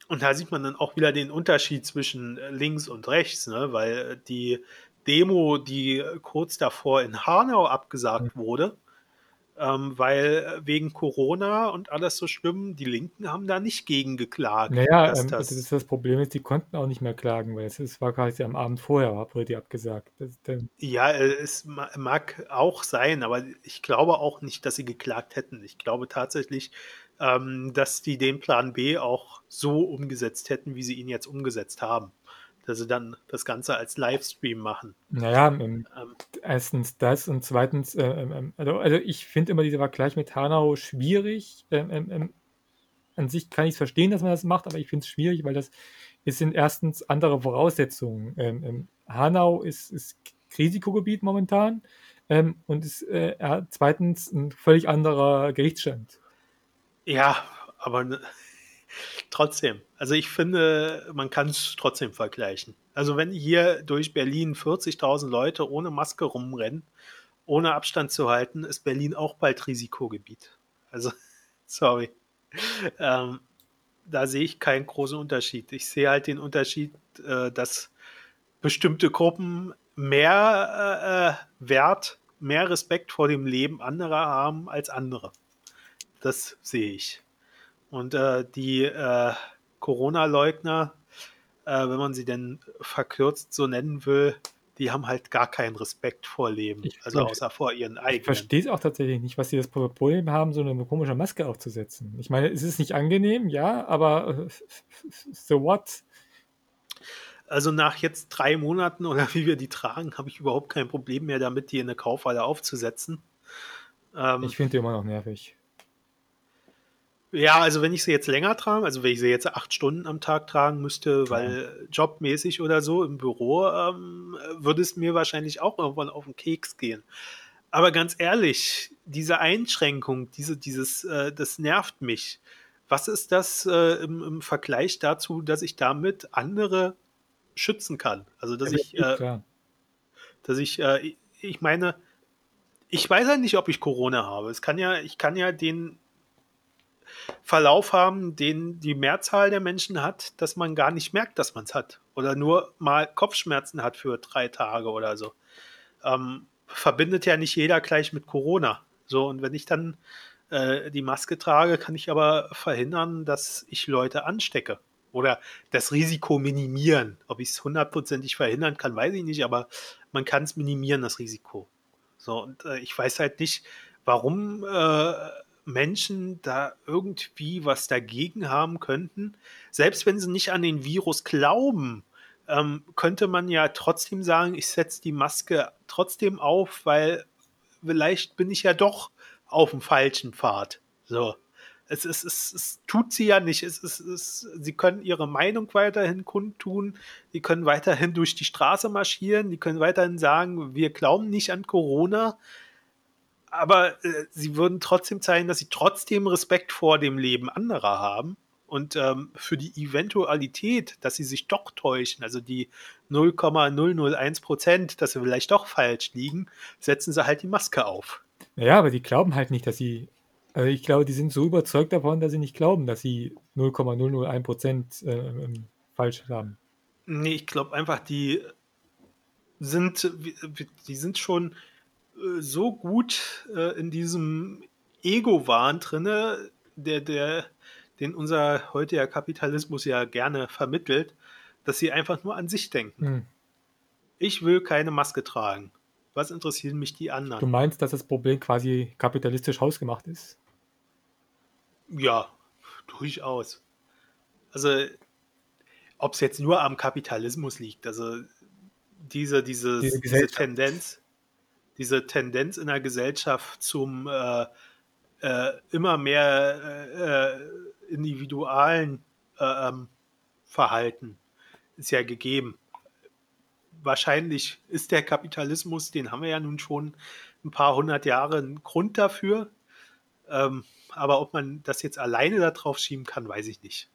und da sieht man dann auch wieder den Unterschied zwischen links und rechts, ne? weil die Demo, die kurz davor in Hanau abgesagt wurde, ähm, weil wegen Corona und alles so schlimm, die Linken haben da nicht gegen geklagt. Naja, ähm, das, das, das, Problem ist, die konnten auch nicht mehr klagen, weil es, es war quasi am Abend vorher, wurde die abgesagt. Das, ja, äh, es mag auch sein, aber ich glaube auch nicht, dass sie geklagt hätten. Ich glaube tatsächlich, ähm, dass die den Plan B auch so umgesetzt hätten, wie sie ihn jetzt umgesetzt haben dass sie dann das Ganze als Livestream machen. Naja, ähm, ähm, erstens das und zweitens, äh, ähm, ähm also, also, ich finde immer dieser Vergleich mit Hanau schwierig. Ähm, ähm, an sich kann ich es verstehen, dass man das macht, aber ich finde es schwierig, weil das es sind erstens andere Voraussetzungen. Hanau ist, ist Risikogebiet momentan und ist äh, zweitens ein völlig anderer Gerichtsstand. Ja, aber Trotzdem, also ich finde, man kann es trotzdem vergleichen. Also wenn hier durch Berlin 40.000 Leute ohne Maske rumrennen, ohne Abstand zu halten, ist Berlin auch bald Risikogebiet. Also, <laughs> sorry. Ähm, da sehe ich keinen großen Unterschied. Ich sehe halt den Unterschied, äh, dass bestimmte Gruppen mehr äh, Wert, mehr Respekt vor dem Leben anderer haben als andere. Das sehe ich. Und äh, die äh, Corona-Leugner, äh, wenn man sie denn verkürzt so nennen will, die haben halt gar keinen Respekt vor Leben, ich, also außer vor ihren eigenen. Ich verstehe es auch tatsächlich nicht, was sie das Problem haben, so eine komische Maske aufzusetzen. Ich meine, es ist nicht angenehm, ja, aber <laughs> so what? Also nach jetzt drei Monaten oder <laughs> wie wir die tragen, habe ich überhaupt kein Problem mehr damit, die in eine Kaufhalle aufzusetzen. Ähm, ich finde die immer noch nervig. Ja, also wenn ich sie jetzt länger trage, also wenn ich sie jetzt acht Stunden am Tag tragen müsste, weil jobmäßig oder so im Büro, ähm, würde es mir wahrscheinlich auch irgendwann auf den Keks gehen. Aber ganz ehrlich, diese Einschränkung, diese, dieses, äh, das nervt mich. Was ist das äh, im, im, Vergleich dazu, dass ich damit andere schützen kann? Also dass ja, ich, äh, dass ich, äh, ich meine, ich weiß ja nicht, ob ich Corona habe. Es kann ja, ich kann ja den Verlauf haben, den die Mehrzahl der Menschen hat, dass man gar nicht merkt, dass man es hat. Oder nur mal Kopfschmerzen hat für drei Tage oder so. Ähm, verbindet ja nicht jeder gleich mit Corona. So, und wenn ich dann äh, die Maske trage, kann ich aber verhindern, dass ich Leute anstecke. Oder das Risiko minimieren. Ob ich es hundertprozentig verhindern kann, weiß ich nicht, aber man kann es minimieren, das Risiko. So, und äh, ich weiß halt nicht, warum äh, Menschen da irgendwie was dagegen haben könnten. Selbst wenn sie nicht an den Virus glauben, ähm, könnte man ja trotzdem sagen, ich setze die Maske trotzdem auf, weil vielleicht bin ich ja doch auf dem falschen Pfad. So. Es, es, es, es tut sie ja nicht. Es, es, es, sie können ihre Meinung weiterhin kundtun. Sie können weiterhin durch die Straße marschieren. Die können weiterhin sagen, wir glauben nicht an Corona aber äh, sie würden trotzdem zeigen, dass sie trotzdem Respekt vor dem Leben anderer haben. Und ähm, für die Eventualität, dass sie sich doch täuschen, also die 0,001 Prozent, dass sie vielleicht doch falsch liegen, setzen sie halt die Maske auf. Naja, aber die glauben halt nicht, dass sie. Also ich glaube, die sind so überzeugt davon, dass sie nicht glauben, dass sie 0,001 Prozent äh, ähm, falsch haben. Nee, ich glaube einfach, die sind, die sind schon äh, so gut äh, in diesem Ego-Wahn drinne, der, der, den unser heutiger Kapitalismus ja gerne vermittelt, dass sie einfach nur an sich denken. Hm. Ich will keine Maske tragen. Was interessieren mich die anderen? Du meinst, dass das Problem quasi kapitalistisch hausgemacht ist? Ja, durchaus. Also, ob es jetzt nur am Kapitalismus liegt, also diese, diese, diese, diese Tendenz, diese Tendenz in der Gesellschaft zum äh, äh, immer mehr äh, äh individualen äh, ähm, Verhalten ist ja gegeben. Wahrscheinlich ist der Kapitalismus, den haben wir ja nun schon ein paar hundert Jahre, ein Grund dafür. Ähm, aber ob man das jetzt alleine da drauf schieben kann, weiß ich nicht.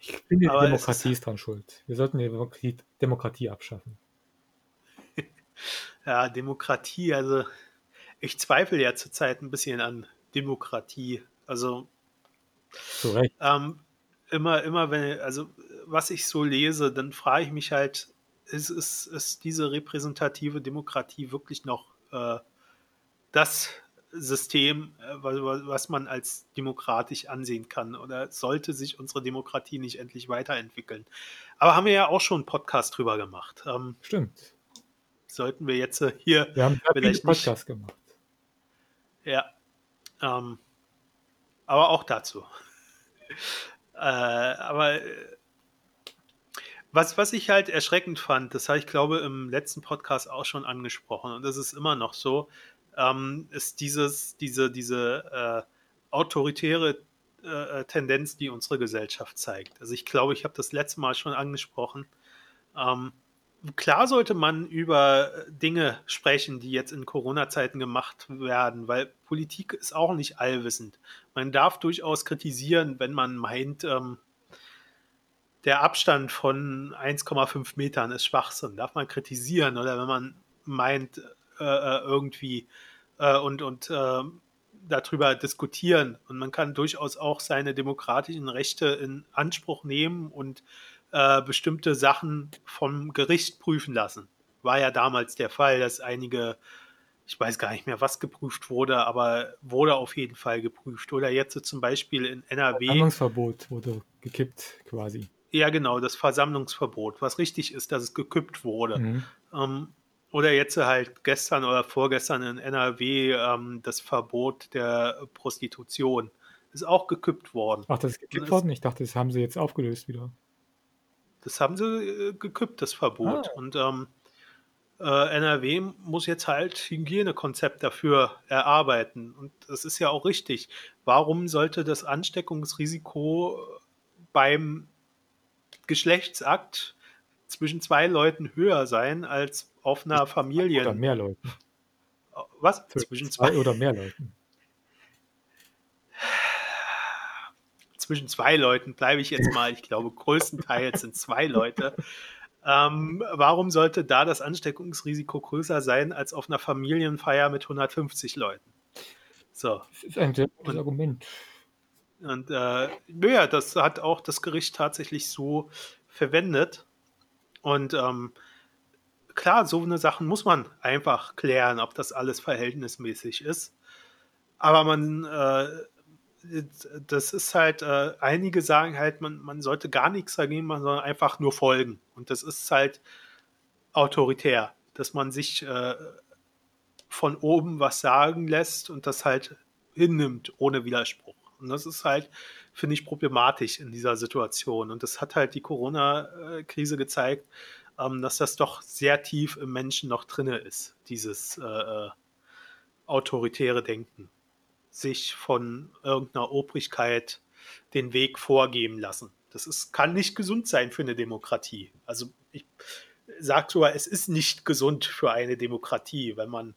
Ich finde, die Demokratie ist dran schuld. Wir sollten die Demokratie, Demokratie abschaffen. Ja, Demokratie, also ich zweifle ja zurzeit ein bisschen an Demokratie. Also Zu Recht. Ähm, immer, immer, wenn, also was ich so lese, dann frage ich mich halt, ist, ist, ist diese repräsentative Demokratie wirklich noch äh, das System, äh, was man als demokratisch ansehen kann? Oder sollte sich unsere Demokratie nicht endlich weiterentwickeln? Aber haben wir ja auch schon einen Podcast drüber gemacht. Ähm, Stimmt. Sollten wir jetzt äh, hier wir haben vielleicht einen Podcast nicht, gemacht. Ja. Ähm, aber auch dazu. <laughs> äh, aber äh, was, was ich halt erschreckend fand, das habe ich glaube im letzten Podcast auch schon angesprochen und das ist immer noch so, ähm, ist dieses, diese, diese äh, autoritäre äh, Tendenz, die unsere Gesellschaft zeigt. Also ich glaube, ich habe das letzte Mal schon angesprochen. Ähm, klar sollte man über Dinge sprechen, die jetzt in Corona-Zeiten gemacht werden, weil Politik ist auch nicht allwissend. Man darf durchaus kritisieren, wenn man meint, ähm, der Abstand von 1,5 Metern ist Schwachsinn. Darf man kritisieren oder wenn man meint, äh, äh, irgendwie äh, und, und äh, darüber diskutieren. Und man kann durchaus auch seine demokratischen Rechte in Anspruch nehmen und äh, bestimmte Sachen vom Gericht prüfen lassen. War ja damals der Fall, dass einige, ich weiß gar nicht mehr, was geprüft wurde, aber wurde auf jeden Fall geprüft. Oder jetzt zum Beispiel in NRW. Versammlungsverbot wurde gekippt quasi. Ja, genau, das Versammlungsverbot, was richtig ist, dass es gekippt wurde. Mhm. Ähm, oder jetzt halt gestern oder vorgestern in NRW ähm, das Verbot der Prostitution ist auch gekippt worden. Ach, das ist gekippt worden? Ich dachte, das haben sie jetzt aufgelöst wieder. Das haben sie äh, gekippt, das Verbot. Ah. Und ähm, äh, NRW muss jetzt halt Hygienekonzept dafür erarbeiten. Und das ist ja auch richtig. Warum sollte das Ansteckungsrisiko beim Geschlechtsakt zwischen zwei Leuten höher sein als auf einer Familie. Oder mehr Leuten. Was? Zwischen zwei oder mehr Leuten. Zwischen zwei Leuten bleibe ich jetzt mal. Ich glaube, größtenteils sind zwei Leute. Ähm, warum sollte da das Ansteckungsrisiko größer sein als auf einer Familienfeier mit 150 Leuten? So. Das ist ein sehr gutes Argument. Und äh, naja, das hat auch das Gericht tatsächlich so verwendet. Und ähm, klar, so eine Sachen muss man einfach klären, ob das alles verhältnismäßig ist. Aber man, äh, das ist halt, äh, einige sagen halt, man, man sollte gar nichts dagegen machen, sondern einfach nur folgen. Und das ist halt autoritär, dass man sich äh, von oben was sagen lässt und das halt hinnimmt ohne Widerspruch. Und das ist halt, finde ich, problematisch in dieser Situation. Und das hat halt die Corona-Krise gezeigt, ähm, dass das doch sehr tief im Menschen noch drinne ist, dieses äh, äh, autoritäre Denken. Sich von irgendeiner Obrigkeit den Weg vorgeben lassen. Das ist, kann nicht gesund sein für eine Demokratie. Also ich sage sogar, es ist nicht gesund für eine Demokratie, wenn man,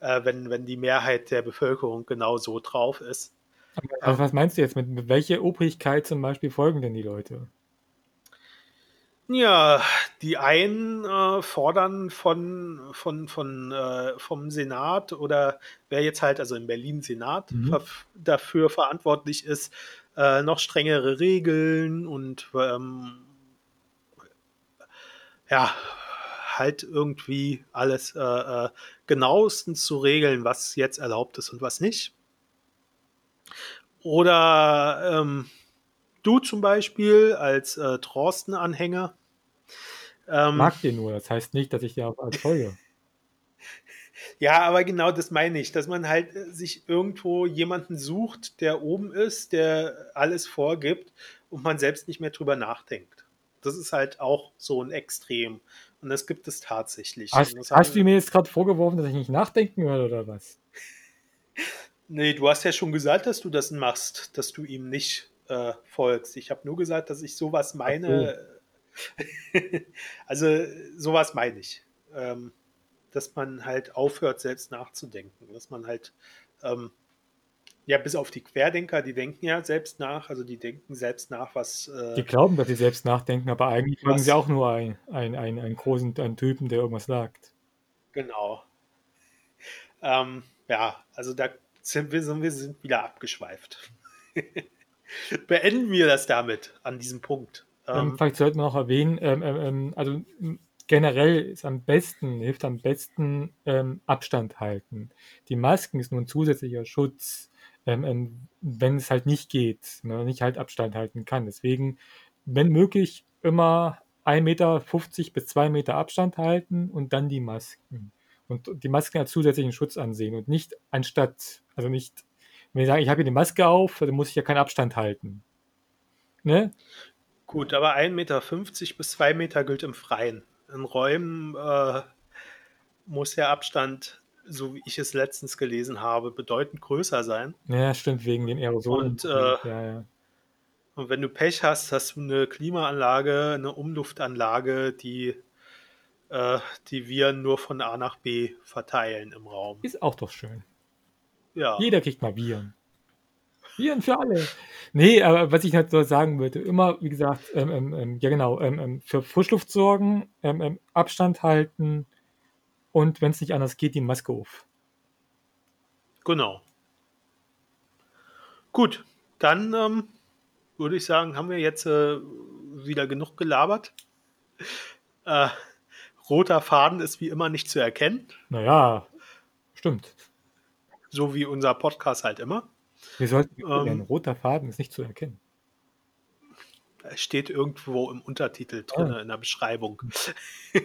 äh, wenn, wenn die Mehrheit der Bevölkerung genau so drauf ist. Aber was meinst du jetzt mit, mit welcher Obrigkeit zum Beispiel folgen denn die Leute? Ja, die einen äh, fordern von, von, von, äh, vom Senat oder wer jetzt halt, also in Berlin Senat, mhm. dafür verantwortlich ist, äh, noch strengere Regeln und ähm, ja, halt irgendwie alles äh, äh, genauestens zu regeln, was jetzt erlaubt ist und was nicht. Oder ähm, du zum Beispiel als äh, Thorsten-Anhänger. Ähm, mag den nur, das heißt nicht, dass ich dir auch als folge. <laughs> ja, aber genau das meine ich, dass man halt äh, sich irgendwo jemanden sucht, der oben ist, der alles vorgibt und man selbst nicht mehr drüber nachdenkt. Das ist halt auch so ein Extrem. Und das gibt es tatsächlich. Hast, hast du mir jetzt gerade vorgeworfen, dass ich nicht nachdenken würde oder was? <laughs> Nee, du hast ja schon gesagt, dass du das machst, dass du ihm nicht äh, folgst. Ich habe nur gesagt, dass ich sowas meine. So. <laughs> also sowas meine ich. Ähm, dass man halt aufhört, selbst nachzudenken. Dass man halt, ähm, ja, bis auf die Querdenker, die denken ja selbst nach, also die denken selbst nach, was. Äh, die glauben, dass sie selbst nachdenken, aber eigentlich haben sie auch nur einen, einen, einen, einen großen einen Typen, der irgendwas sagt. Genau. Ähm, ja, also da sind wir, sind wir sind wieder abgeschweift. <laughs> Beenden wir das damit an diesem Punkt. Ähm, vielleicht sollten wir noch erwähnen, ähm, ähm, ähm also generell ist am besten, hilft am besten ähm, Abstand halten. Die Masken ist nur ein zusätzlicher Schutz, ähm, ähm, wenn es halt nicht geht, wenn man nicht halt Abstand halten kann. Deswegen, wenn möglich, immer 1,50 Meter bis 2 Meter Abstand halten und dann die Masken. Und die Masken als zusätzlichen Schutz ansehen und nicht anstatt, also nicht, wenn ich sage, ich habe hier die Maske auf, dann muss ich ja keinen Abstand halten. Ne? Gut, aber 1,50 Meter bis 2 Meter gilt im Freien. In Räumen äh, muss der Abstand, so wie ich es letztens gelesen habe, bedeutend größer sein. Ja, stimmt, wegen den Aerosolen. Und, äh, ja, ja. und wenn du Pech hast, hast du eine Klimaanlage, eine Umluftanlage, die äh, die Viren nur von A nach B verteilen im Raum. Ist auch doch schön. Ja. Jeder kriegt mal Viren. Viren für alle. Nee, aber was ich halt so sagen würde, immer, wie gesagt, ähm, ähm, ähm ja genau, ähm, ähm, für Frischluft sorgen, ähm, Abstand halten und wenn es nicht anders geht, die Maske auf. Genau. Gut, dann würde ich sagen, haben wir jetzt äh, wieder genug gelabert. Äh, roter Faden ist wie immer nicht zu erkennen. Naja, stimmt. So wie unser Podcast halt immer. Wir sollten ähm, ein roter Faden ist nicht zu erkennen. Es steht irgendwo im Untertitel drin, ah. in der Beschreibung. <laughs>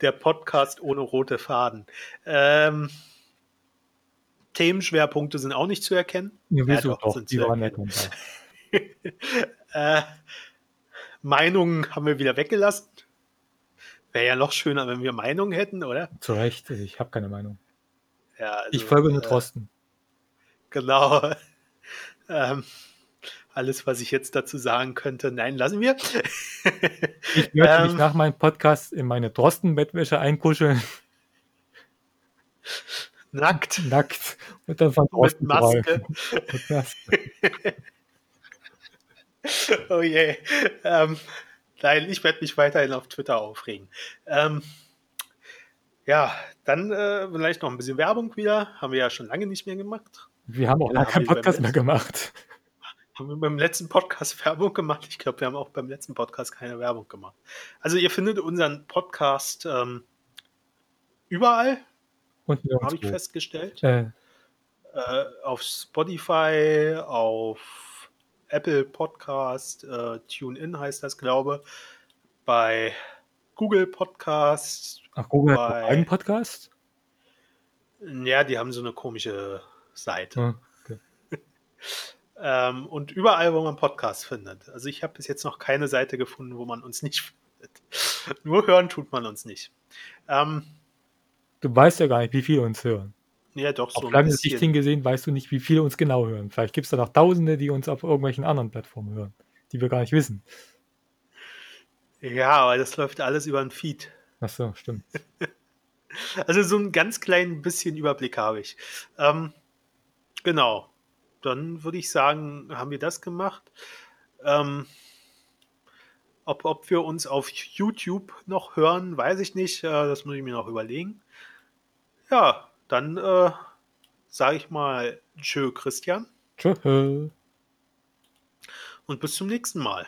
der Podcast ohne rote Faden. Ähm, Themenschwerpunkte sind auch nicht zu erkennen. Ja, ja doch, doch, sind die waren nett <laughs> äh, Meinungen haben wir wieder weggelassen. Wäre ja noch schöner, wenn wir Meinungen hätten, oder? Zu Recht, ich habe keine Meinung. Ja, also, ich folge nur Trosten. Äh, genau. Ähm, alles, was ich jetzt dazu sagen könnte, nein, lassen wir. <laughs> ich möchte ähm, mich nach meinem Podcast in meine Drosten-Bettwäsche einkuscheln. Nackt. <laughs> Nackt. Und dann von Drosten Mit Maske. Mit <laughs> Maske. oh je. Ähm, Nein, ich werde mich weiterhin auf Twitter aufregen. Ähm, ja, dann äh, vielleicht noch ein bisschen Werbung wieder. Haben wir ja schon lange nicht mehr gemacht. Wir haben auch lange keinen Podcast mehr gemacht. Haben wir beim letzten Podcast <laughs> Werbung gemacht? Ich glaube, wir haben auch beim letzten Podcast keine Werbung gemacht. Also ihr findet unseren Podcast ähm, überall. Habe ich festgestellt. Äh. Äh, auf Spotify, auf Apple Podcast, äh, TuneIn heißt das, glaube bei Google Podcast. Ach, Google bei, hat einen Podcast? Ja, die haben so eine komische Seite. Ah, okay. <laughs> ähm, und überall, wo man Podcasts findet. Also ich habe bis jetzt noch keine Seite gefunden, wo man uns nicht findet. <laughs> Nur hören tut man uns nicht. Ähm, du weißt ja gar nicht, wie viele uns hören. Ja, doch, so. Auf lange Sicht hingesehen weißt du nicht, wie viele uns genau hören. Vielleicht gibt es da noch Tausende, die uns auf irgendwelchen anderen Plattformen hören, die wir gar nicht wissen. Ja, aber das läuft alles über ein Feed. Ach so, stimmt. <laughs> also so ein ganz klein bisschen Überblick habe ich. Ähm, genau. Dann würde ich sagen, haben wir das gemacht. Ähm, ob, ob wir uns auf YouTube noch hören, weiß ich nicht. Äh, das muss ich mir noch überlegen. Ja, dann äh, sage ich mal Tschö, Christian. Tschö. Und bis zum nächsten Mal.